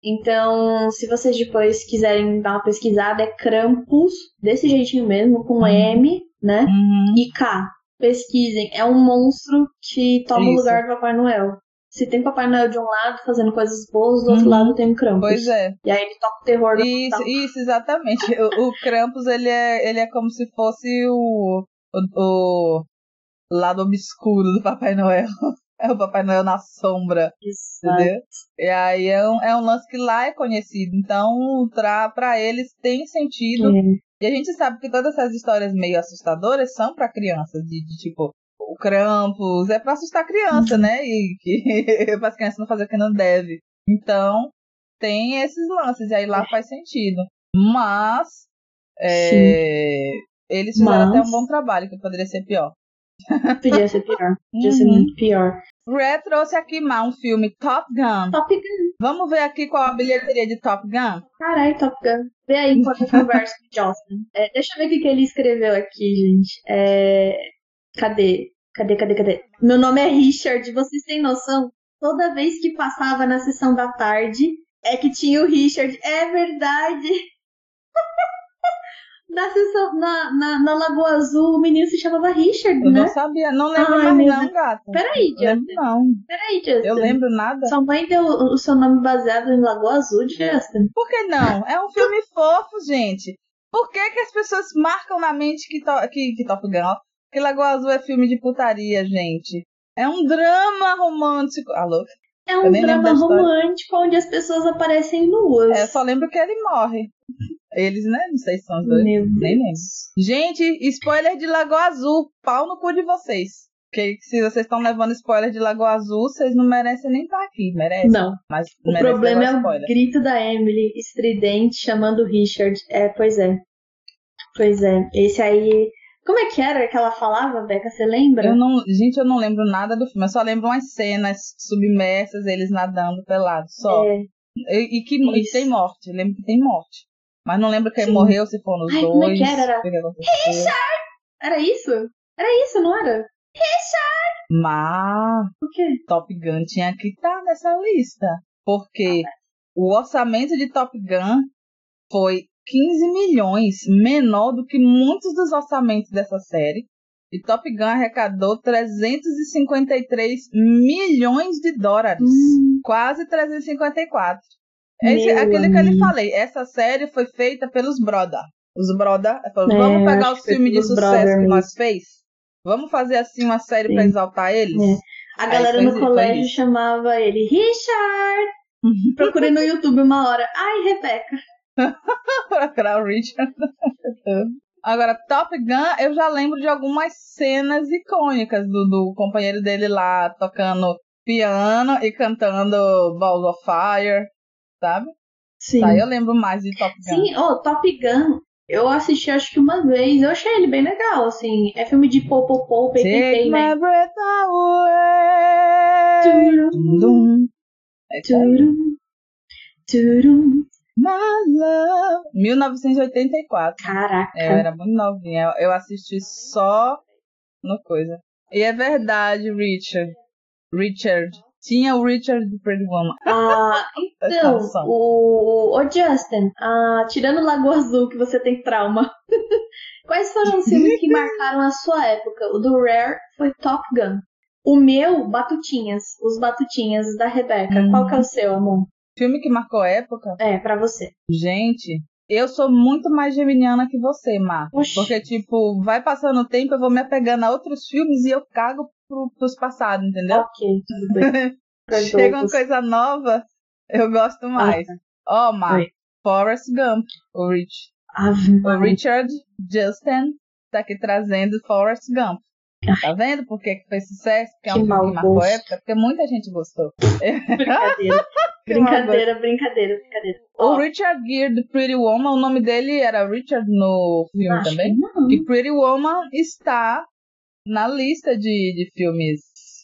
Então, se vocês depois quiserem dar uma pesquisada, é Krampus, desse jeitinho mesmo, com uhum. M, né? Uhum. E K. Pesquisem. É um monstro que toma Isso. o lugar do Papai Noel. Se tem Papai Noel de um lado fazendo coisas boas, do outro uhum. lado tem o Krampus. Pois é. E aí ele toca o terror do Isso, isso exatamente. o, o Krampus, ele é, ele é como se fosse o, o, o lado obscuro do Papai Noel. *laughs* É o Papai Noel na sombra. Isso. Entendeu? E aí é um, é um lance que lá é conhecido. Então, pra, pra eles tem sentido. Uhum. E a gente sabe que todas essas histórias meio assustadoras são para crianças. De, de, tipo, o Krampus é para assustar a criança, uhum. né? E que *laughs* as crianças não fazer o que não deve. Então, tem esses lances. E aí lá faz sentido. Mas. É, eles fizeram Mas... até um bom trabalho, que poderia ser pior. Podia ser pior. Podia ser uhum. muito pior. Red trouxe aqui mais um filme, Top Gun. Top Gun. Vamos ver aqui qual a bilheteria de Top Gun? Caralho, Top Gun. Vê aí enquanto eu converso com o. É, deixa eu ver o que ele escreveu aqui, gente. É... Cadê? Cadê, cadê, cadê? Meu nome é Richard, vocês têm noção? Toda vez que passava na sessão da tarde, é que tinha o Richard. É verdade. *laughs* na, sessão, na, na, na, Lagoa Azul, o menino se chamava Richard, eu né? não sabia, não lembro Ai, mais não, gata. Peraí, Justin. Não. Peraí, Justin. Eu lembro nada. Sua mãe deu o seu nome baseado em Lagoa Azul, Justin? Por que não? É um filme fofo, gente. Por que, que as pessoas marcam na mente que, to, que, que Top Gun, que Lagoa Azul é filme de putaria, gente? É um drama romântico. Alô? É um drama romântico onde as pessoas aparecem nuas. É, só lembro que ele morre. Eles, né? Não sei se são os dois. Nem lembro. Gente, spoiler de Lagoa Azul. Pau no cu de vocês. Porque se vocês estão levando spoiler de Lagoa Azul, vocês não merecem nem estar aqui. Merecem. Não. Mas o problema é o grito da Emily, estridente, chamando o Richard. É, pois é. Pois é. Esse aí. Como é que era que ela falava, Beca? Você lembra? Eu não, gente, eu não lembro nada do filme. Eu só lembro umas cenas submersas, eles nadando pelados, só. É. E, e que e tem morte. Eu lembro que tem morte. Mas não lembro quem Sim. morreu, se for nos Ai, dois. Como é que era? Richard! Era isso? Era isso, não era? Richard! Mas o quê? Top Gun tinha que estar nessa lista. Porque ah, o orçamento de Top Gun foi 15 milhões, menor do que muitos dos orçamentos dessa série. E Top Gun arrecadou 353 milhões de dólares. Hum. Quase 354. Esse, aquele que eu lhe falei, essa série foi feita pelos Broda. Os Broda é, vamos pegar os filmes de sucesso que nós fez, vamos fazer assim uma série para exaltar eles. É. A galera no colégio chamava ele Richard. *laughs* Procurei no YouTube uma hora. Ai, Rebeca. *laughs* Procurar o Richard. Agora, Top Gun, eu já lembro de algumas cenas icônicas do, do companheiro dele lá tocando piano e cantando Balls of Fire sabe? Sim. Tá, eu lembro mais de Top Gun. Sim, oh, Top Gun Eu assisti acho que uma vez, eu achei ele bem legal, assim. É filme de popopô, Take peitei, né? my breath away. Aí. Turum, turum. My love. 1984. Caraca. É, Eu era muito novinha. Eu- assisti só no coisa. E é verdade, Richard. Richard. Tinha o Richard do Pretty Woman. Ah, *laughs* então, o, o Justin, ah, tirando Lagoa Azul, que você tem trauma, *laughs* quais foram os filmes que marcaram a sua época? O do Rare foi Top Gun. O meu, Batutinhas, os Batutinhas da Rebeca. Hum. Qual que é o seu, amor? Filme que marcou época. É, pra você. Gente, eu sou muito mais geminiana que você, Mar. Oxi. Porque, tipo, vai passando o tempo, eu vou me apegando a outros filmes e eu cago pro, pros passados, entendeu? Ok, tudo bem. *laughs* Chega uma coisa nova, eu gosto mais. Ó, Mar, Oi. Forrest Gump, o Rich. Ave O. Richard Justin tá aqui trazendo Forrest Gump. Tá vendo por que fez sucesso? Porque é um filme que marcou época, porque muita gente gostou. Brincadeira. *laughs* Brincadeira, brincadeira, brincadeira. O Richard Gere do Pretty Woman, o nome dele era Richard no filme acho também. E Pretty Woman está na lista de, de filmes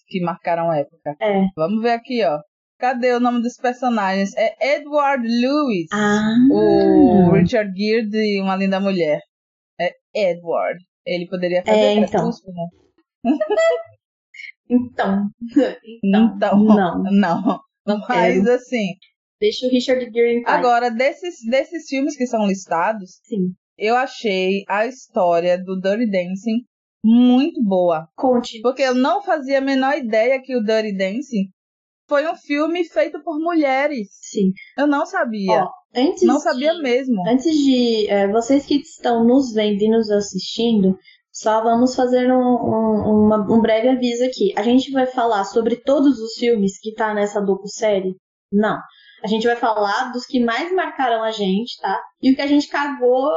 que marcaram época. É. Vamos ver aqui, ó. Cadê o nome dos personagens? É Edward Lewis. Ah. O Richard Gere de Uma Linda Mulher. É Edward. Ele poderia fazer É, então. Crepúsculo, né? Então. Então. Então, Não. não. Não Mas quero. assim, Deixa o Richard Gere em paz. agora desses, desses filmes que são listados, Sim. eu achei a história do Dirty Dancing muito boa. Conte. Porque eu não fazia a menor ideia que o Dirty Dancing foi um filme feito por mulheres. Sim. Eu não sabia. Ó, Antes não sabia de, mesmo. Antes de é, vocês que estão nos vendo e nos assistindo, só vamos fazer um, um, uma- um breve aviso aqui. A gente vai falar sobre todos os filmes que tá nessa docu-série? Não. A gente vai falar dos que mais marcaram a gente, tá? E o que a gente cagou,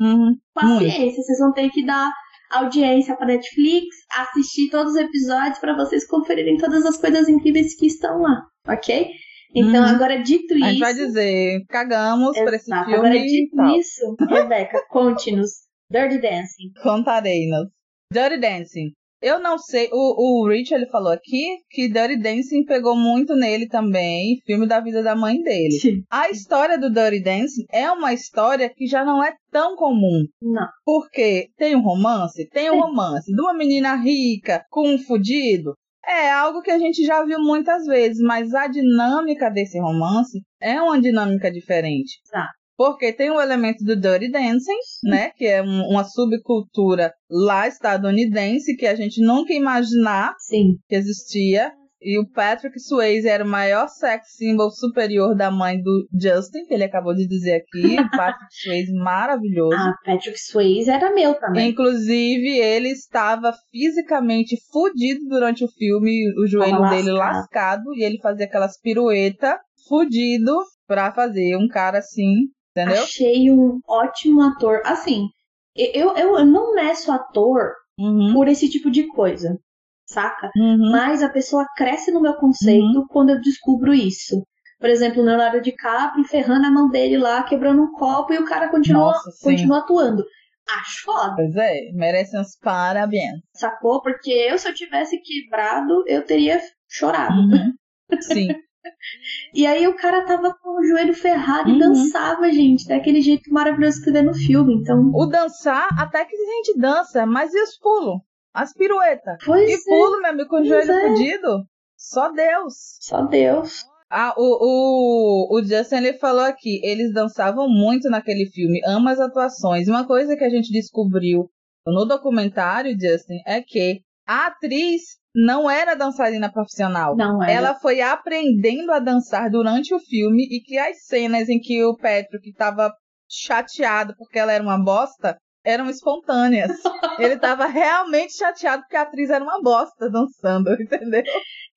Uhum. paciência. Vocês vão ter que dar audiência pra Netflix, assistir todos os episódios pra vocês conferirem todas as coisas incríveis que estão lá, ok? Então, Uhum. agora dito A isso. gente vai dizer, cagamos pra esse filme Agora, dito isso, Rebeca, conte-nos. Dirty Dancing. Contarei-nos. Dirty Dancing. Eu não sei, o, o Rich ele falou aqui que Dirty Dancing pegou muito nele também, filme da vida da mãe dele. Sim. A história do Dirty Dancing é uma história que já não é tão comum. Não. Porque tem um romance? Tem um romance de uma menina rica com um fudido. É algo que a gente já viu muitas vezes, mas a dinâmica desse romance é uma dinâmica diferente. Tá. Porque tem o elemento do Dirty Dancing, né? Que é um- uma subcultura lá estadunidense que a gente nunca ia imaginar Sim. que existia. E o Patrick Swayze era o maior sex symbol superior da mãe do Justin, que ele acabou de dizer aqui. O *laughs* Patrick Swayze maravilhoso. Ah, Patrick Swayze era meu também. Inclusive, ele estava fisicamente fudido durante o filme, o joelho Tava dele lascado. lascado, e ele fazia aquelas piruetas fudido pra fazer um cara assim, entendeu? Achei um ótimo ator. Assim, eu, eu, eu não meço ator Uhum, por esse tipo de coisa, saca? uhum. Mas a pessoa cresce no meu conceito quando eu descubro isso. Por exemplo, o Leonardo DiCaprio ferrando a mão dele lá, quebrando um copo, e o cara continua, Nossa, continua atuando. Acho foda. Pois é, merece uns parabéns. Sacou? Porque eu, se eu tivesse quebrado, eu teria chorado. Uhum. *laughs* Sim. E aí o cara tava com o joelho ferrado Uhum. e dançava, gente, daquele jeito maravilhoso que vê no filme. Então, O dançar, até que a gente dança, mas e os pulos? As piruetas? pois E é, pulo, meu amigo, com o joelho é. fudido? Só Deus. só Deus. Ah, o, o, o Justin ele falou aqui, eles dançavam muito naquele filme, ama as atuações. Uma coisa que a gente descobriu no documentário, Justin, é que a atriz não era dançarina profissional. Não é. Ela foi aprendendo a dançar durante o filme e que as cenas em que o Patrick estava chateado porque ela era uma bosta eram espontâneas. *laughs* Ele estava realmente chateado porque a atriz era uma bosta dançando, *laughs* entendeu?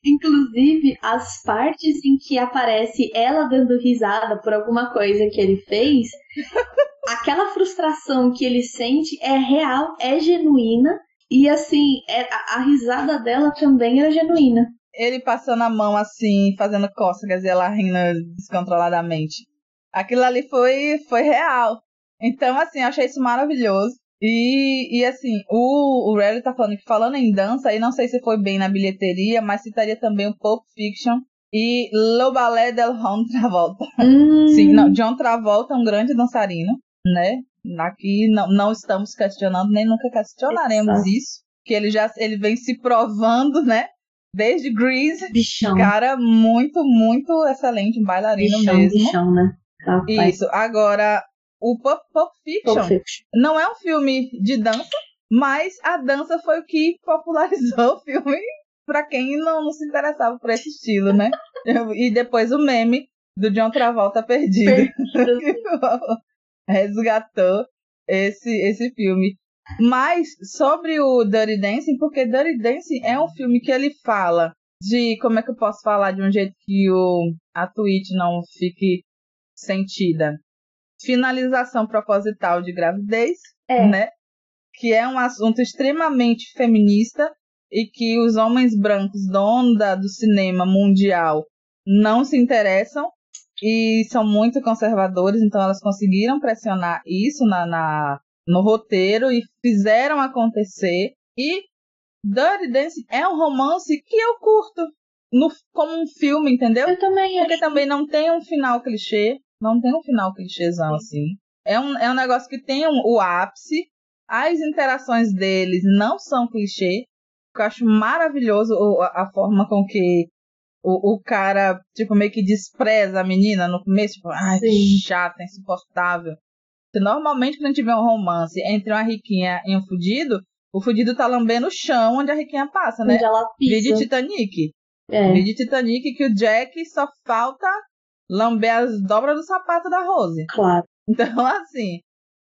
Inclusive, as partes em que aparece ela dando risada por alguma coisa que ele fez, *laughs* aquela frustração que ele sente é real, é genuína. E assim, é- a, a risada dela também era genuína. Ele passando a mão assim, fazendo cócegas e ela rindo descontroladamente. Aquilo ali foi, foi real. Então, assim, achei isso maravilhoso. E, e assim, o, o Rally tá falando que falando em dança, aí não sei se foi bem na bilheteria, mas citaria também o Pulp Fiction e Le Ballet del John Travolta. Hum. Sim, não, John Travolta é um grande dançarino, né? Aqui não, não estamos questionando, nem nunca questionaremos Exato. isso. Que ele já ele vem se provando, né? Desde Grease. Bichão. Cara, muito, muito excelente, um bailarino bichão, mesmo. bichão, né? Rapaz. Isso. Agora, o Pulp, Pulp Fiction Pulp Fiction. não é um filme de dança, mas a dança foi o que popularizou o filme pra quem não, não se interessava por esse estilo, né? *laughs* e depois o meme do John Travolta perdido. *laughs* resgatou esse, esse filme. Mas sobre o Dirty Dancing, porque Dirty Dancing é um filme que ele fala de como é que eu posso falar de um jeito que o, a tweet não fique sentida. Finalização proposital de gravidez, É. né? Que é um assunto extremamente feminista e que os homens brancos, donos da- do cinema mundial, não se interessam e são muito conservadores, então elas conseguiram pressionar isso na, na- no roteiro e fizeram acontecer. E Dirty Dancing é um romance que eu curto no, como um filme, entendeu? Eu também Porque acho. também não tem um final clichê, não tem um final clichêzão assim. É um, é um negócio que tem um- o ápice, as interações deles não são clichê. Eu acho maravilhoso a forma com que o, o cara, tipo, meio que despreza a menina no começo, tipo, ai, que chata, insuportável. Normalmente quando a gente vê um romance entre uma riquinha e um fudido, o fudido tá lambendo o chão onde a riquinha passa, né? Onde ela Vídeo pisa. Titanic. É. Vídeo Titanic que o Jack só falta lamber as dobras do sapato da Rose. Claro. Então, *laughs* assim,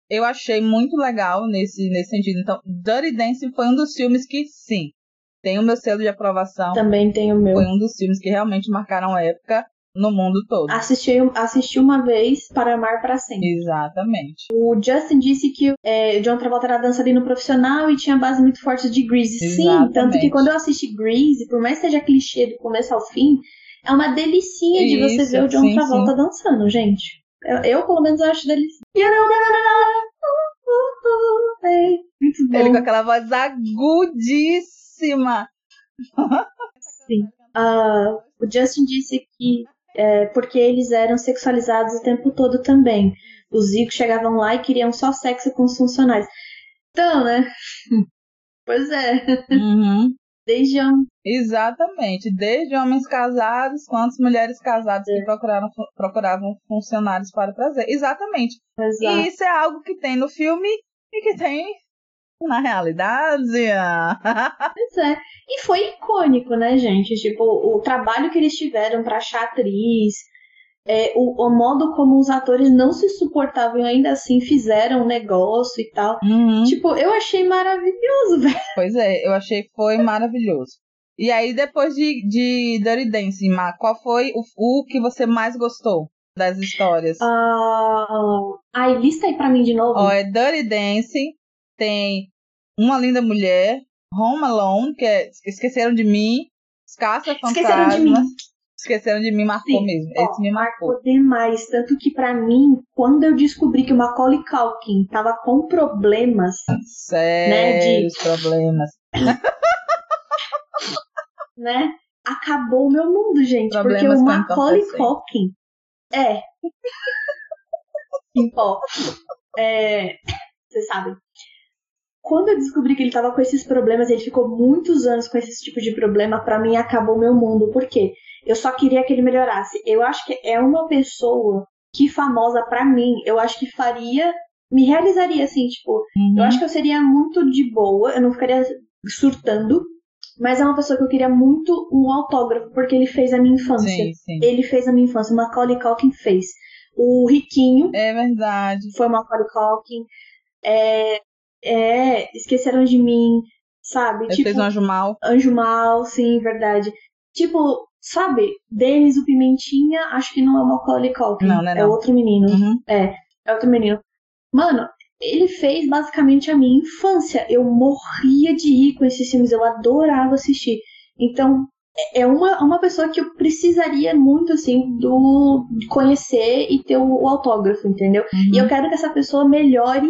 eu achei muito legal nesse, nesse sentido. Então, Dirty Dancing foi um dos filmes que, sim, tem o meu selo de aprovação. Também tem o meu. Foi um dos filmes que realmente marcaram época no mundo todo. Assisti, assisti uma vez para amar para sempre. Exatamente. O Justin disse que é, John Travolta era dançarino profissional e tinha base muito forte de Grease. Sim, Exatamente. tanto que quando eu assisti Grease, por mais que seja clichê do começo ao fim, é uma delicinha de você Isso, ver o John sim, Travolta dançando, gente. Eu, eu, pelo menos, acho delicioso. Muito bom. Ele com aquela voz agudíssima. Ah, o Justin disse que é, porque eles eram sexualizados o tempo todo também. Os ricos chegavam lá e queriam só sexo com os funcionários. Então, né? *laughs* Pois é. Uhum. Desde um Exatamente. Desde homens casados quanto mulheres casadas que procuraram, procuravam funcionários para o prazer. Exatamente. Exato. E isso é algo que tem no filme e que tem na realidade. Pois é. E foi icônico, né, gente? Tipo, o trabalho que eles tiveram pra achar atriz, é, o, o modo como os atores não se suportavam e ainda assim fizeram um negócio e tal. Uhum. Tipo, eu achei maravilhoso, *laughs* velho. Pois é, eu achei que foi maravilhoso. E aí, depois de, de Dirty Dancing, Má, qual foi o, o que você mais gostou das histórias? Ah, ai, lista aí pra mim de novo. Ó, é Dirty Dancing, tem Uma Linda Mulher, Home Alone, que é Esqueceram de Mim, Escassa Esqueceram de mim. Fantasma. Esqueceram de Mim marcou Sim, mesmo. ó, Esse me marcou. Marcou demais. Tanto que pra mim, quando eu descobri que o Macaulay Culkin tava com problemas, Sérios problemas. *laughs* né? Acabou o meu mundo, gente. Problemas porque o Macaulay. Culkin é. *laughs* Em pó. É. Vocês sabem. Quando eu descobri que ele tava com esses problemas, ele ficou muitos anos com esse tipo de problema, pra mim acabou o meu mundo. Por quê? Eu só queria que ele melhorasse. Eu acho que é uma pessoa que famosa pra mim, eu acho que faria, me realizaria assim, tipo, Uhum. eu acho que eu seria muito de boa, eu não ficaria surtando, mas é uma pessoa que eu queria muito um autógrafo, porque ele fez a minha infância. Sim, sim. Ele fez a minha infância, o Macaulay Culkin fez. O Riquinho É verdade. foi o Macaulay Culkin. É, é, esqueceram de mim, sabe? Ele tipo, fez um anjo mal. Anjo Mal, sim, verdade. Tipo, sabe? Denis, o Pimentinha, acho que não é o Macaulay Culkin. Não, não é É não. outro menino. Uhum. É outro menino. Mano, ele fez basicamente a minha infância. Eu morria de rir com esses filmes, eu adorava assistir. Então, é uma, uma pessoa que eu precisaria muito, assim, do conhecer e ter o, o autógrafo, entendeu? Uhum. E eu quero que essa pessoa melhore,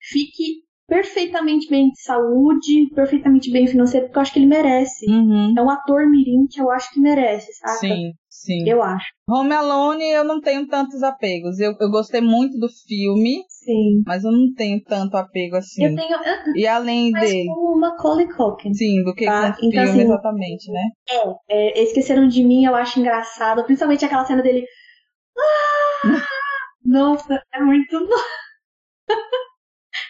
fique perfeitamente bem de saúde, perfeitamente bem financeiro, porque eu acho que ele merece. Uhum. É um ator mirim que eu acho que merece, saca? Sim, sim. Eu acho. Home Alone eu não tenho tantos apegos. Eu, eu gostei muito do filme, Sim. mas eu não tenho tanto apego assim. Eu tenho. eu- E além Mas dele, com o Macaulay Culkin. sim, do que Tá, com o então, filme assim, exatamente, né? É, Esqueceram de mim, eu acho engraçado. Principalmente aquela cena dele. Ah! *laughs* Nossa, é muito. *laughs*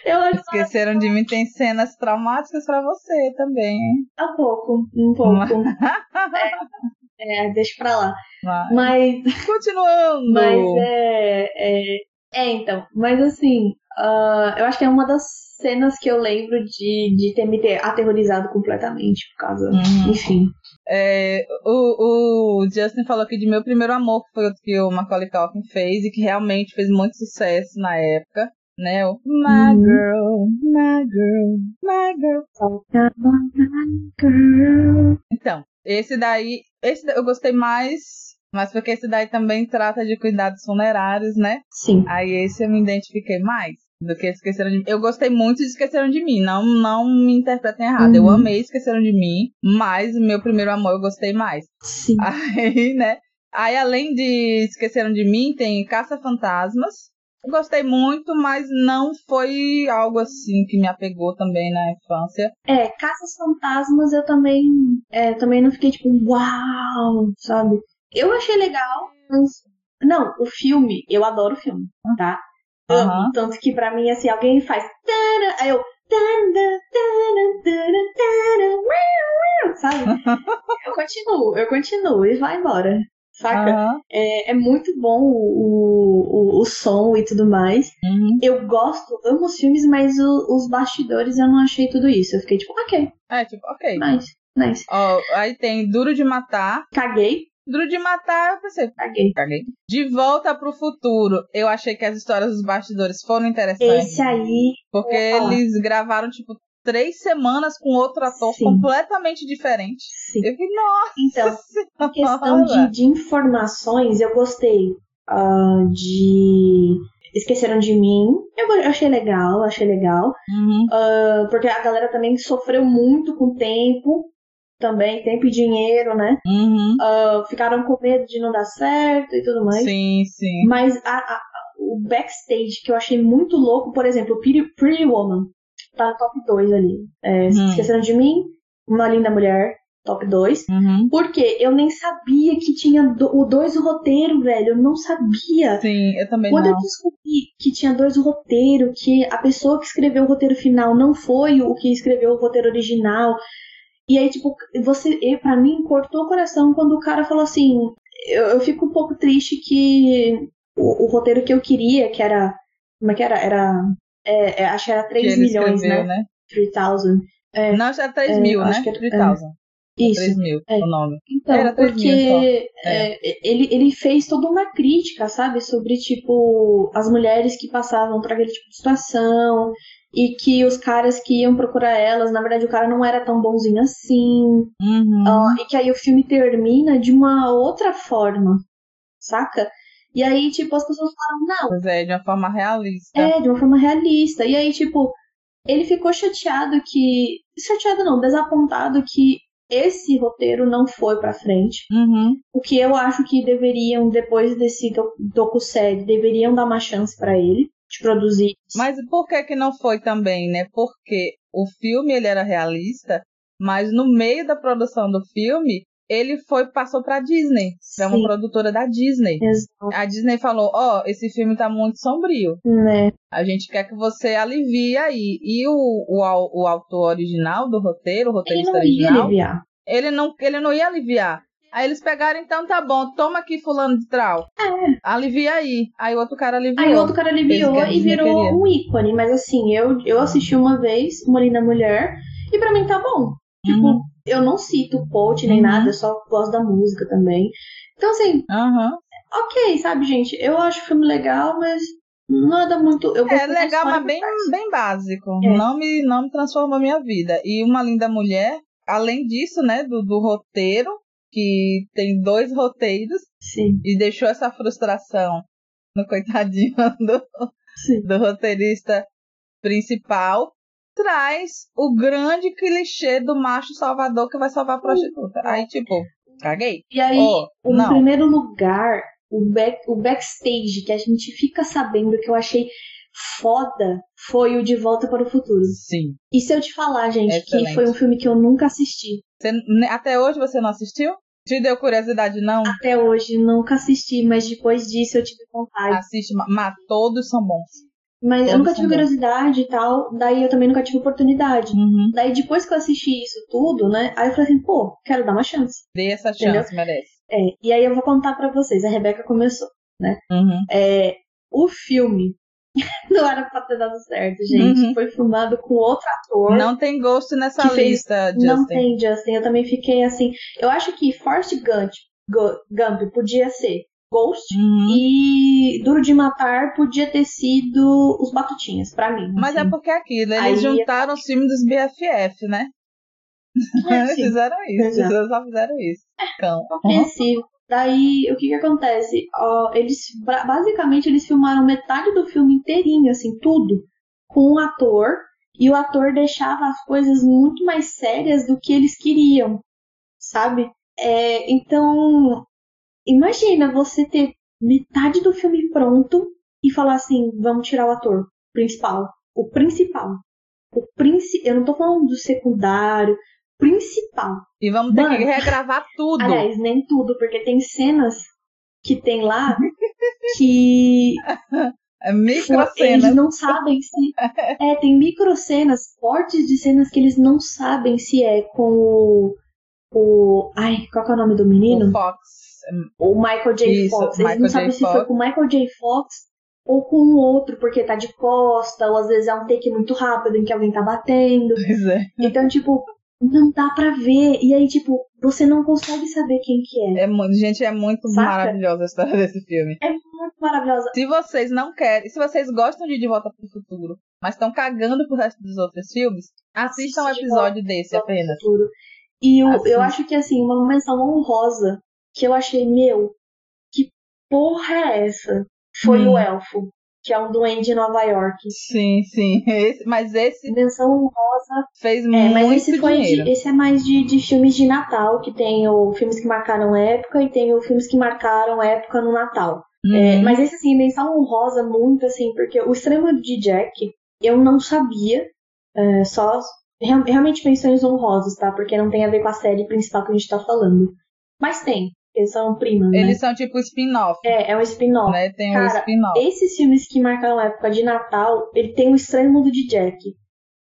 Eu Esqueceram de mim, tem cenas traumáticas pra você também, hein? um pouco, um pouco. *laughs* É, é, deixa pra lá. Mas, Mas, continuando. mas é, é. É, então. Mas assim, ah, eu acho que é uma das cenas que eu lembro de, de ter me ter aterrorizado completamente por causa. Uhum. Enfim. É, o, o Justin falou aqui de Meu Primeiro Amor, que foi outro que o Macaulay Culkin fez e que realmente fez muito sucesso na época, né? O My Uhum. Girl, My Girl, My Girl. Girl. Então, esse daí, esse eu gostei mais, mas porque esse daí também trata de cuidados funerários, né? Sim. Aí esse eu me identifiquei mais do que Esqueceram de Mim. Eu gostei muito de Esqueceram de Mim, não, não me interpretem errado. Eu Uhum. amei Esqueceram de Mim, mas Meu Primeiro Amor eu gostei mais. Sim. *laughs* Aí, né? Aí, além de Esqueceram de Mim, tem Caça-Fantasmas. Eu Gostei muito, mas não foi algo assim que me apegou também na infância. É, Caças Fantasmas eu também, é, também não fiquei tipo, uau, sabe? Eu achei legal, mas. Não, o filme, eu adoro o filme, tá? Amo, Aham. Tanto que pra mim, assim, alguém faz. Aí eu. Sabe? *laughs* Eu continuo, eu continuo e vai embora. Saca? Aham. É, é muito bom o, o, o som e tudo mais. Uhum. Eu gosto, amo os filmes, mas o- os bastidores eu não achei tudo isso. Eu fiquei tipo, ok, É, tipo, ok. nice, nice. Ó, aí tem Duro de Matar. Caguei, Duro de Matar, eu pensei, caguei. caguei. De Volta pro Futuro, eu achei que as histórias dos bastidores foram interessantes. Esse aí, Porque eles gravaram, tipo, três semanas com outro ator Sim. completamente diferente. sim. Eu fiquei, nossa! Então, em questão de, de informações, eu gostei ah, de. Esqueceram de mim. Eu achei legal, achei legal. Uhum. Ah, porque a galera também sofreu muito com o tempo. Também, tempo e dinheiro, né? Uhum. Ah, ficaram com medo de não dar certo e tudo mais. Sim, sim. Mas a- a- o backstage que eu achei muito louco, por exemplo, Pretty, Pretty Woman, tá no top 2 ali. É, Hum. Esqueceram de mim, Uma Linda Mulher, top 2. Uhum. Porque eu nem sabia que tinha do- o dois o roteiro, velho. Eu não sabia. Sim, eu também Quando eu não. descobri que tinha dois o roteiro, que a pessoa que escreveu o roteiro final não foi o que escreveu o roteiro original. E aí, tipo, você, pra mim, cortou o coração quando o cara falou assim. Eu, eu fico um pouco triste que o, o roteiro que eu queria, que era. Como é que era? Era. É, é, acho que era Que 3 ele milhões, escreveu, né? né? 3000. É, Não, acho que era 3 É, mil, né? acho que era- 3 isso. 3 mil, É. o nome. Então, Era mil porque só. É. é, ele, ele fez toda uma crítica, sabe? Sobre, tipo, as mulheres que passavam por aquele tipo de situação e que os caras que iam procurar elas, na verdade, o cara não era tão bonzinho assim. Uhum. Ah, e que aí o filme termina de uma outra forma, saca? E aí, tipo, as pessoas falam, não, Pois é, de uma forma realista. é, de uma forma realista. E aí, tipo, ele ficou chateado que. Chateado não, desapontado que esse roteiro não foi pra frente. Uhum. O que eu acho que deveriam, depois desse doc- docu-série, deveriam dar uma chance pra ele de produzir. Mas por que que não foi também, né? Porque o filme ele era realista, mas no meio da produção do filme, ele foi passou pra Disney, pra uma produtora da Disney. Exato, A Disney falou: "Ó, esse filme tá muito sombrio. né? A gente quer que você alivie aí". E o, o, o autor original do roteiro, o Ele roteirista não ia original, aliviar. ele não, ele não ia aliviar. Aí eles pegaram, então tá bom, toma aqui fulano de trau. É. Alivia aí. Aí o outro cara aliviou. Aí o outro cara aliviou e virou queria. um ícone. Mas assim, eu, eu assisti uma vez, Uma Linda Mulher, e pra mim tá bom. Tipo, Uhum. Eu não cito post nem Uhum. nada, eu só gosto da música também. Então, assim, Aham. ok, sabe, gente? Eu acho o filme legal, mas nada muito. Eu É legal, mas bem, bem básico. É. Não, me, não me transformou a minha vida. E Uma Linda Mulher, além disso, né, do, do roteiro, que tem dois roteiros Sim. e deixou essa frustração no coitadinho *laughs* do, do roteirista principal, traz o grande clichê do macho salvador que vai salvar a prostituta. Aí, tipo, caguei. E aí, Oh, em não. primeiro lugar, o, back, o backstage que a gente fica sabendo que eu achei foda foi o De Volta para o Futuro. Sim. E se eu te falar, gente, Excelente. que foi um filme que eu nunca assisti. Você- até hoje você não assistiu? Te deu curiosidade, não? Até hoje, nunca assisti, mas depois disso eu tive vontade. Assiste, ma- mas todos são bons. Mas eu todos nunca tive curiosidade e tal, daí eu também nunca tive oportunidade. Uhum. Daí depois que eu assisti isso tudo, né, aí eu falei assim, pô, quero dar uma chance. Dê essa Entendeu? chance, merece. É, e aí eu vou contar pra vocês, a Rebeca começou. Uhum. É, o filme *laughs* não era pra ter dado certo, gente. Uhum. Foi filmado com outro ator. Não tem gosto nessa Que fez- lista, Justin. Não tem, Justin. Eu também fiquei assim. Eu acho que Forrest Gump, Gu- Gump podia ser Ghost Uhum. e Duro de Matar podia ter sido os Batutinhas, pra mim. Mas é assim. porque aquilo, eles Aí- juntaram os filmes dos BFF, né? *laughs* É, fizeram isso, Exato. só fizeram isso. Cão. Uhum. compreensível. Daí, o que que acontece? Ó, eles, ba- basicamente, eles filmaram metade do filme inteirinho, assim, tudo, com um ator, e o ator deixava as coisas muito mais sérias do que eles queriam, sabe? É, então, imagina você ter metade do filme pronto e falar assim, vamos tirar o ator principal, o principal. O princi eu não tô falando do secundário, principal. E vamos ter que Mano. regravar tudo. Aliás, nem tudo, porque tem cenas que tem lá *laughs* que é fo- micro eles não sabem se. *laughs* É, tem micro cenas, cortes de cenas que eles não sabem se é com o. o ai, qual que é o nome do menino? O Fox. O Michael J. Isso, Fox. Eles Michael não J. sabem se Fox. foi com o Michael J. Fox ou com o outro, porque tá de costa, ou às vezes é um take muito rápido em que alguém tá batendo. Pois é. Então, tipo, não dá pra ver. E aí, tipo, você não consegue saber quem que é. É muito, gente, é muito Saca? maravilhosa a história desse filme. Muito maravilhosa. Se vocês não querem, se vocês gostam de De Volta pro Futuro, mas estão cagando pro resto dos outros filmes, assistam um episódio desse Volta pro apenas. Futuro. E o- Assiste. eu acho que, assim, uma menção honrosa que eu achei, meu, que porra é essa? Foi Hum. o Elfo, que é um duende de Nova York. Sim, sim. Esse- mas esse Menção honrosa. fez É, muito mas esse foi dinheiro. de, esse é mais de, de filmes de Natal, que tem o filmes que marcaram época e tem o filmes que marcaram época no Natal. É, Uhum. mas esse, assim, menção honrosa muito, assim, porque o extremo de Jack, eu não sabia, é, só real- realmente menções honrosas, tá? Porque não tem a ver com a série principal que a gente tá falando. Mas tem, eles são primas, né? Eles são tipo spin-off, É, é um spin-off. né? Tem Cara, spin-off. Esses filmes que marcaram a época de Natal, ele tem o Estranho Mundo de Jack.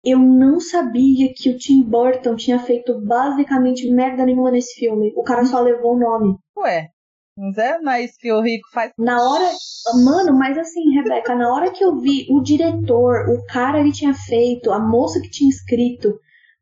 Eu não sabia que o Tim Burton tinha feito basicamente merda nenhuma nesse filme. O cara só levou o nome. Ué, mas é, não é isso que o Rico faz? Na hora. Mano, mas assim, Rebeca, na hora que eu vi o diretor, o cara que tinha feito, a moça que tinha escrito,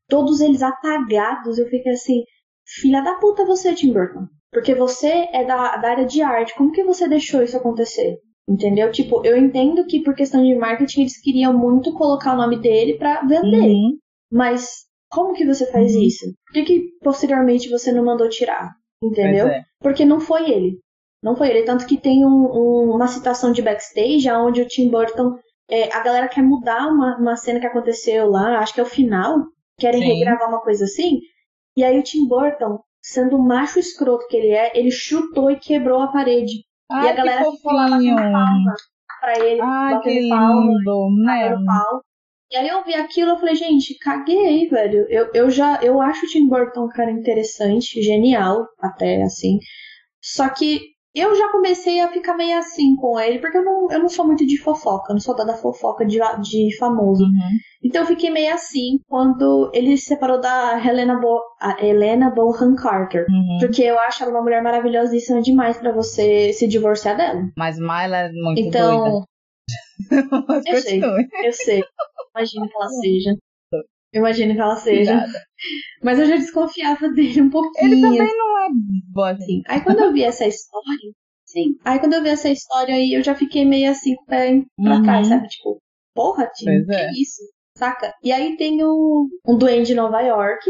todos eles apagados, eu fiquei assim, filha da puta você, Tim Burton. Porque você é da, da área de arte, como que você deixou isso acontecer? Entendeu? Tipo, eu entendo que por questão de marketing eles queriam muito colocar o nome dele pra vender. Uhum. Mas como que você faz Uhum. isso? Por que, que posteriormente você não mandou tirar? Entendeu? É. Porque não foi ele. Não foi ele. Tanto que tem um- um- uma citação de backstage onde o Tim Burton. é, a galera quer mudar uma, uma cena que aconteceu lá, acho que é o final. Querem Sim. regravar uma coisa assim. E aí o Tim Burton, sendo o macho escroto que ele é, ele chutou e quebrou a parede. Ai, e a galera ficou lá fofinho. batendo palma pra ele, Ai, batendo palma, né? batendo pau. E aí eu vi aquilo eu falei, gente, caguei, velho. Eu, eu já eu acho o Tim Burton um cara interessante, genial, até assim. Só que eu já comecei a ficar meio assim com ele, porque eu não, eu não sou muito de fofoca, eu não sou da fofoca de, de famoso. Uhum. Então eu fiquei meio assim quando ele se separou da Helena, Bo Helena Bonham Carter. Uhum. Porque eu acho ela uma mulher maravilhosíssima demais pra você se divorciar dela. Mas Myla é muito doida. Então, *laughs* Mas eu sei. eu sei. Imagino que ela seja. Imagino que ela seja. Cuidado. Mas eu já desconfiava dele um pouquinho. Ele também não é boa. assim. Aí quando eu vi essa história, sim. Aí quando eu vi essa história aí, eu já fiquei meio assim, com o pé pra Uhum. trás, sabe? Tipo, porra, Tim, Pois que é. isso? Saca? E aí tem o, um duende de Nova York,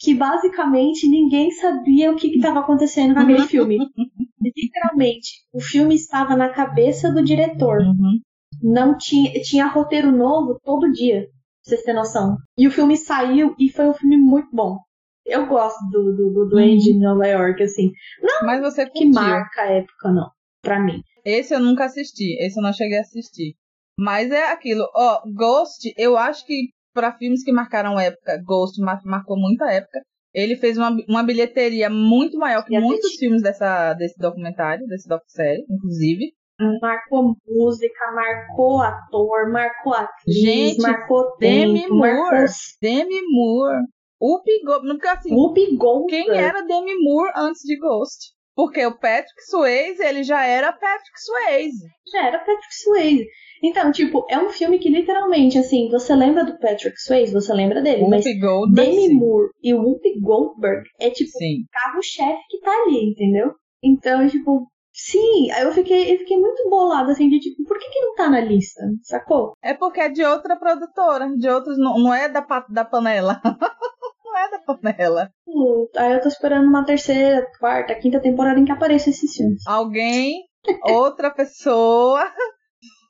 que basicamente ninguém sabia o que estava acontecendo com aquele filme. *laughs* Literalmente, o filme estava na cabeça do diretor. Uhum. Não tinha, tinha roteiro novo todo dia, vocês terem noção. E o filme saiu e foi um filme muito bom. Eu gosto do, do, do Duende em Nova York, assim. Não Mas você que curtiu. marca a época, não. Pra mim. Esse eu nunca assisti, esse eu não cheguei a assistir. Mas é aquilo, ó, Ghost, eu acho que pra filmes que marcaram época, Ghost mar- marcou muita época. Ele fez uma, uma bilheteria muito maior que E muitos filmes dessa, desse documentário, desse docu-série, inclusive. Marcou música, marcou ator, marcou atriz, Gente, marcou Demi tempo, Moore. marcou Demi Moore, Whoopi Goldberg, porque assim, Whoopi Goldberg. quem era Demi Moore antes de Ghost? Porque o Patrick Swayze, ele já era Patrick Swayze. Já era Patrick Swayze. Então, tipo, é um filme que literalmente, assim, você lembra do Patrick Swayze, você lembra dele, mas Whoopi Goldberg, Demi sim. Moore e Whoopi Goldberg é tipo o carro-chefe que tá ali, entendeu? Então, tipo, sim, aí eu fiquei, eu fiquei muito bolada, assim, de tipo, por que que não tá na lista, sacou? É porque é de outra produtora, de outros, não, não é da, da panela. *laughs* não é da panela. Pô, Aí eu tô esperando uma terceira, quarta, quinta temporada em que apareça esses filmes. Alguém, outra pessoa,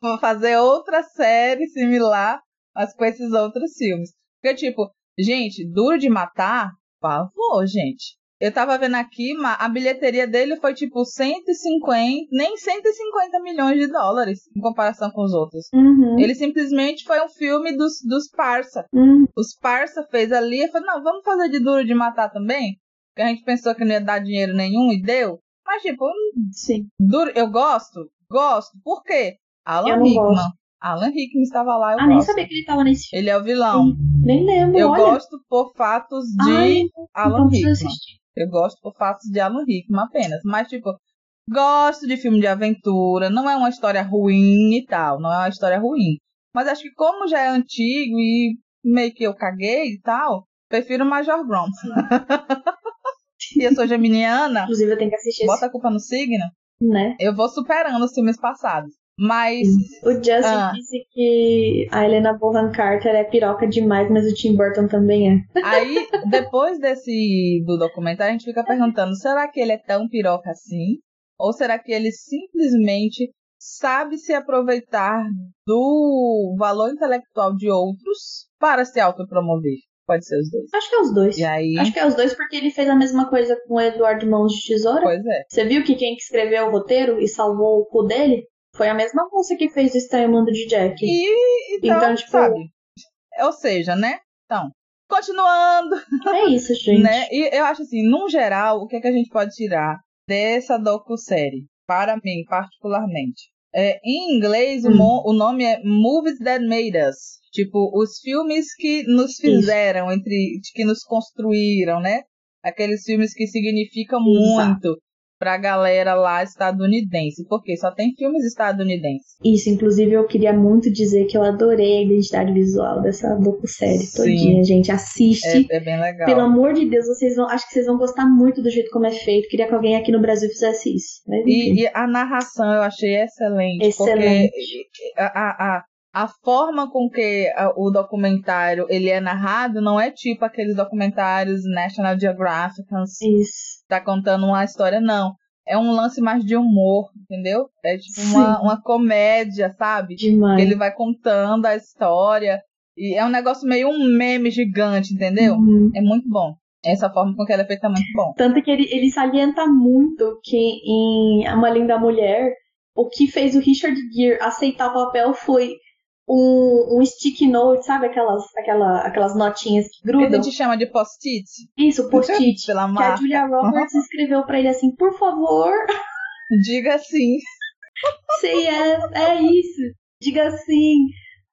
*laughs* fazer outra série similar, mas com esses outros filmes. Porque, tipo, gente, Duro de Matar, por favor, gente. Eu tava vendo aqui, a bilheteria dele foi tipo 150, nem 150 milhões de dólares em comparação com os outros. Uhum. Ele simplesmente foi um filme dos, dos parça. Uhum. Os parça fez ali e falou, não, vamos fazer de duro de matar também? Que a gente pensou que não ia dar dinheiro nenhum e deu. Mas, tipo, Sim. duro, eu gosto? Gosto. Por quê? Alan Eu Rickman. gosto. Alan Rickman estava lá, eu Ah, nem gosto. sabia que ele tava nesse filme. Ele é o vilão. Nem lembro, Eu olha. gosto por fatos de Ai, Alan então Rickman. assistir. Eu gosto por fatos de Alan Rickman apenas. Mas, tipo, gosto de filme de aventura. Não é uma história ruim e tal. Não é uma história ruim. Mas acho que como já é antigo e meio que eu caguei e tal, prefiro Major Grom. *laughs* e eu sou geminiana, Inclusive, eu tenho que assistir bota a culpa no signo, né? eu vou superando os filmes passados. Mas, O Justin Ah. disse que a Helena Bonham Carter é piroca demais, mas o Tim Burton também é. *laughs* aí, depois desse do documentário, a gente fica perguntando, será que ele é tão piroca assim? Ou será que ele simplesmente sabe se aproveitar do valor intelectual de outros para se autopromover? Pode ser os dois. Acho que é os dois. E aí, Acho que é os dois porque ele fez a mesma coisa com o Eduardo Mãos de Tesoura. pois é. Você viu que quem que escreveu o roteiro e salvou o cu dele foi a mesma moça que fez o Estranho Mundo de Jack. E então, Então, tipo- sabe? Ou seja, né? Então, continuando, É isso, *laughs* gente. né? E eu acho assim, num geral, o que, é que a gente pode tirar dessa docu-série? Para mim, particularmente. É, em inglês, o, Hum. mo- o nome é Movies That Made Us. Tipo, os filmes que nos fizeram, entre que nos construíram, né? Aqueles filmes que significam Exato. muito pra galera lá estadunidense. Porque só tem filmes estadunidenses. Isso, inclusive eu queria muito dizer que eu adorei a identidade visual dessa docu-série todinha, gente. Assiste. É, é bem legal. Pelo amor de Deus, vocês vão, acho que vocês vão gostar muito do jeito como é feito. Queria que alguém aqui no Brasil fizesse isso. Mas, enfim. E, e a narração eu achei excelente. Excelente. Porque a, a, a, a forma com que a- o documentário ele é narrado não é tipo aqueles documentários National Geographic, Isso. tá contando uma história, não. É um lance mais de humor, entendeu? É tipo uma, Sim. uma comédia, sabe? Demais. Ele vai contando a história. E é um negócio meio um meme gigante, entendeu? Uhum. É muito bom. Essa forma com que ela é feita é muito bom. Tanto que ele, ele salienta muito que em Uma Linda Mulher, o que fez o Richard Gere aceitar o papel foi um, um sticky note, sabe? Aquelas, aquela, aquelas notinhas que Que a grudam. gente chama de post-it. Isso, post-it. Pela que a. Julia Roberts *laughs* escreveu pra ele assim, por favor, Diga sim. say yes, é isso, diga sim.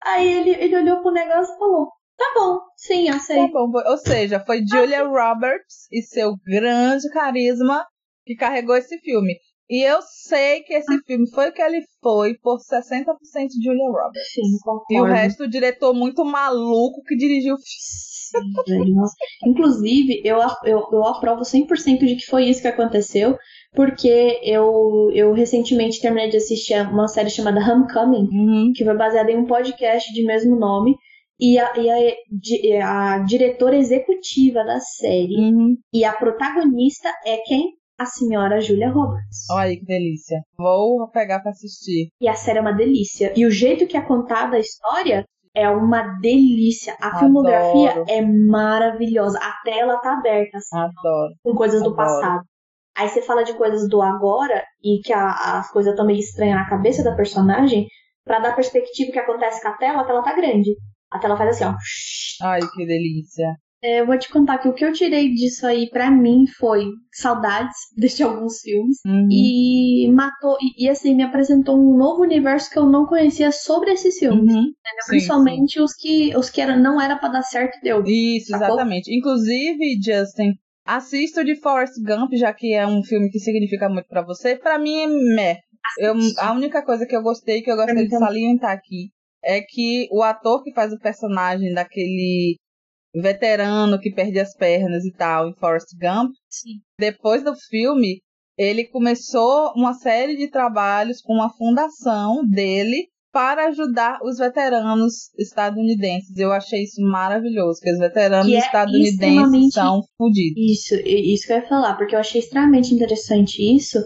Aí ele, ele olhou pro negócio e falou, tá bom, sim, Tá aceito. bom, foi- ou seja, foi Julia Roberts e seu grande carisma que carregou esse filme. E eu sei que esse filme foi o que ele foi por 60% de Julia Roberts. Sim, concordo. E o resto, o diretor muito maluco que dirigiu o filme. Inclusive, eu, eu, eu aprovo 100% de que foi isso que aconteceu, porque eu, eu recentemente terminei de assistir uma série chamada Homecoming, Uhum. que foi baseada em um podcast de mesmo nome, e a, e a, a diretora executiva da série. Uhum. E a protagonista é quem? A senhora Julia Roberts. Olha que delícia. Vou pegar pra assistir. E a série é uma delícia. E o jeito que é contada a história é uma delícia. A Adoro. filmografia é maravilhosa. A tela tá aberta, assim, Adoro. com coisas do Adoro. passado. Aí você fala de coisas do agora e que a- as coisas estão meio estranhas na cabeça da personagem, pra dar perspectiva que acontece com a tela, a tela tá grande. A tela faz assim, ó. Ai, que delícia. É, eu vou te contar que o que eu tirei disso aí pra mim foi saudades *laughs* de alguns filmes Uhum. e matou e, e, assim me apresentou um novo universo que eu não conhecia sobre esses filmes, Uhum. entendeu? sim, principalmente os que os que era, não era pra dar certo deu. Isso, Sacou? exatamente. Inclusive, Justin, assista o de Forrest Gump, já que é um filme que significa muito pra você. Pra mim é meh. Eu, a única coisa que eu gostei, que eu gostaria de salientar aqui, é que o ator que faz o personagem daquele veterano que perde as pernas e tal em Forrest Gump, Sim. depois do filme, ele começou uma série de trabalhos com uma fundação dele para ajudar os veteranos estadunidenses. Eu achei isso maravilhoso, que os veteranos é estadunidenses extremamente- são fodidos. Isso, isso que eu ia falar, porque eu achei extremamente interessante isso,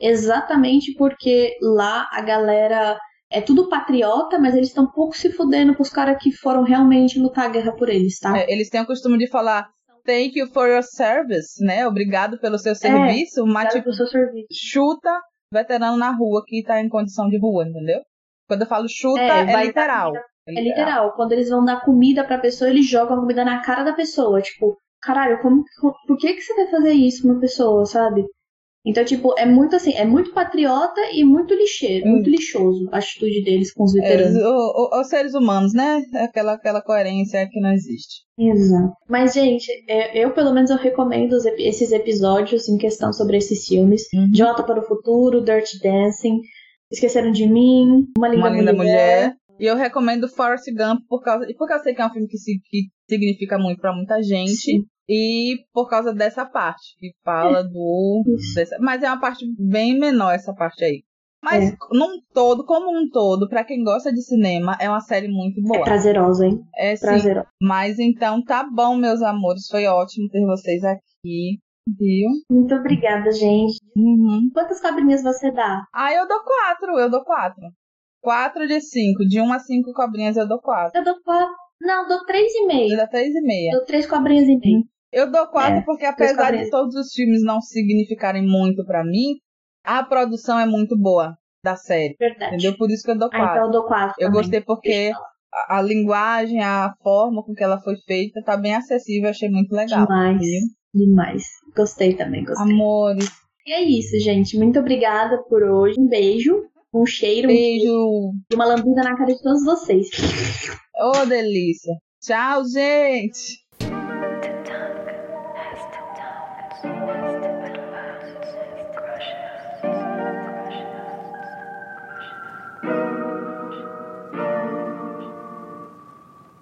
exatamente porque lá a galera é tudo patriota, mas eles estão um pouco se fudendo pros caras que foram realmente lutar a guerra por eles, tá? É, eles têm o costume de falar thank you for your service, né? Obrigado pelo seu serviço, mas Obrigada tipo, pelo seu serviço. chuta veterano na rua que tá em condição de rua, entendeu? Quando eu falo chuta, É, é, vai dar literal. comida. É literal. Quando eles vão dar comida pra pessoa, eles jogam a comida na cara da pessoa. Tipo, caralho, como, co- por que, que você vai fazer isso com uma pessoa, sabe? Então, tipo, é muito assim, é muito patriota e muito lixeiro, Hum. muito lixoso a atitude deles com os É, veteranos. os, o- o- os seres humanos, né? Aquela, aquela coerência que não existe. Exato. Mas, gente, é, eu pelo menos eu recomendo os esses episódios em questão sobre esses filmes. Uhum. Volta para o Futuro, Dirty Dancing, Esqueceram de Mim, Uma Linda, Uma linda Mulher. mulher. E eu recomendo Forrest Gump por causa. E porque eu sei que é um filme que, se- que significa muito pra muita gente. Sim. E por causa dessa parte, que fala do. Dessa- mas é uma parte bem menor essa parte aí. Mas É. num todo, como um todo, pra quem gosta de cinema, é uma série muito É boa. prazerosa, hein? É sim. Prazerosa. Mas então tá bom, meus amores. Foi ótimo ter vocês aqui. Viu? Muito obrigada, gente. Uhum. Quantas cobrinhas você dá? Ah, eu dou quatro, eu dou quatro. Quatro de cinco. De um a cinco cobrinhas eu dou quatro. Eu dou quatro. Não, eu dou três e Eu meio. dou três e meia. Eu dou três cobrinhas e meio. Eu dou quatro É, porque apesar de todos os filmes não significarem muito pra mim, a produção é muito boa da série. Verdade. Entendeu? Por isso que eu dou Ah, quatro. então eu dou quatro. eu também. gostei porque a, a linguagem, a forma com que ela foi feita tá bem acessível, achei muito legal. Demais. viu? Demais. Gostei também, gostei. Amores, E é isso, gente. Muito obrigada por hoje. Um beijo, um cheiro, um cheiro beijo. e uma lambida na cara de todos vocês. Ô, delícia. Tchau, gente.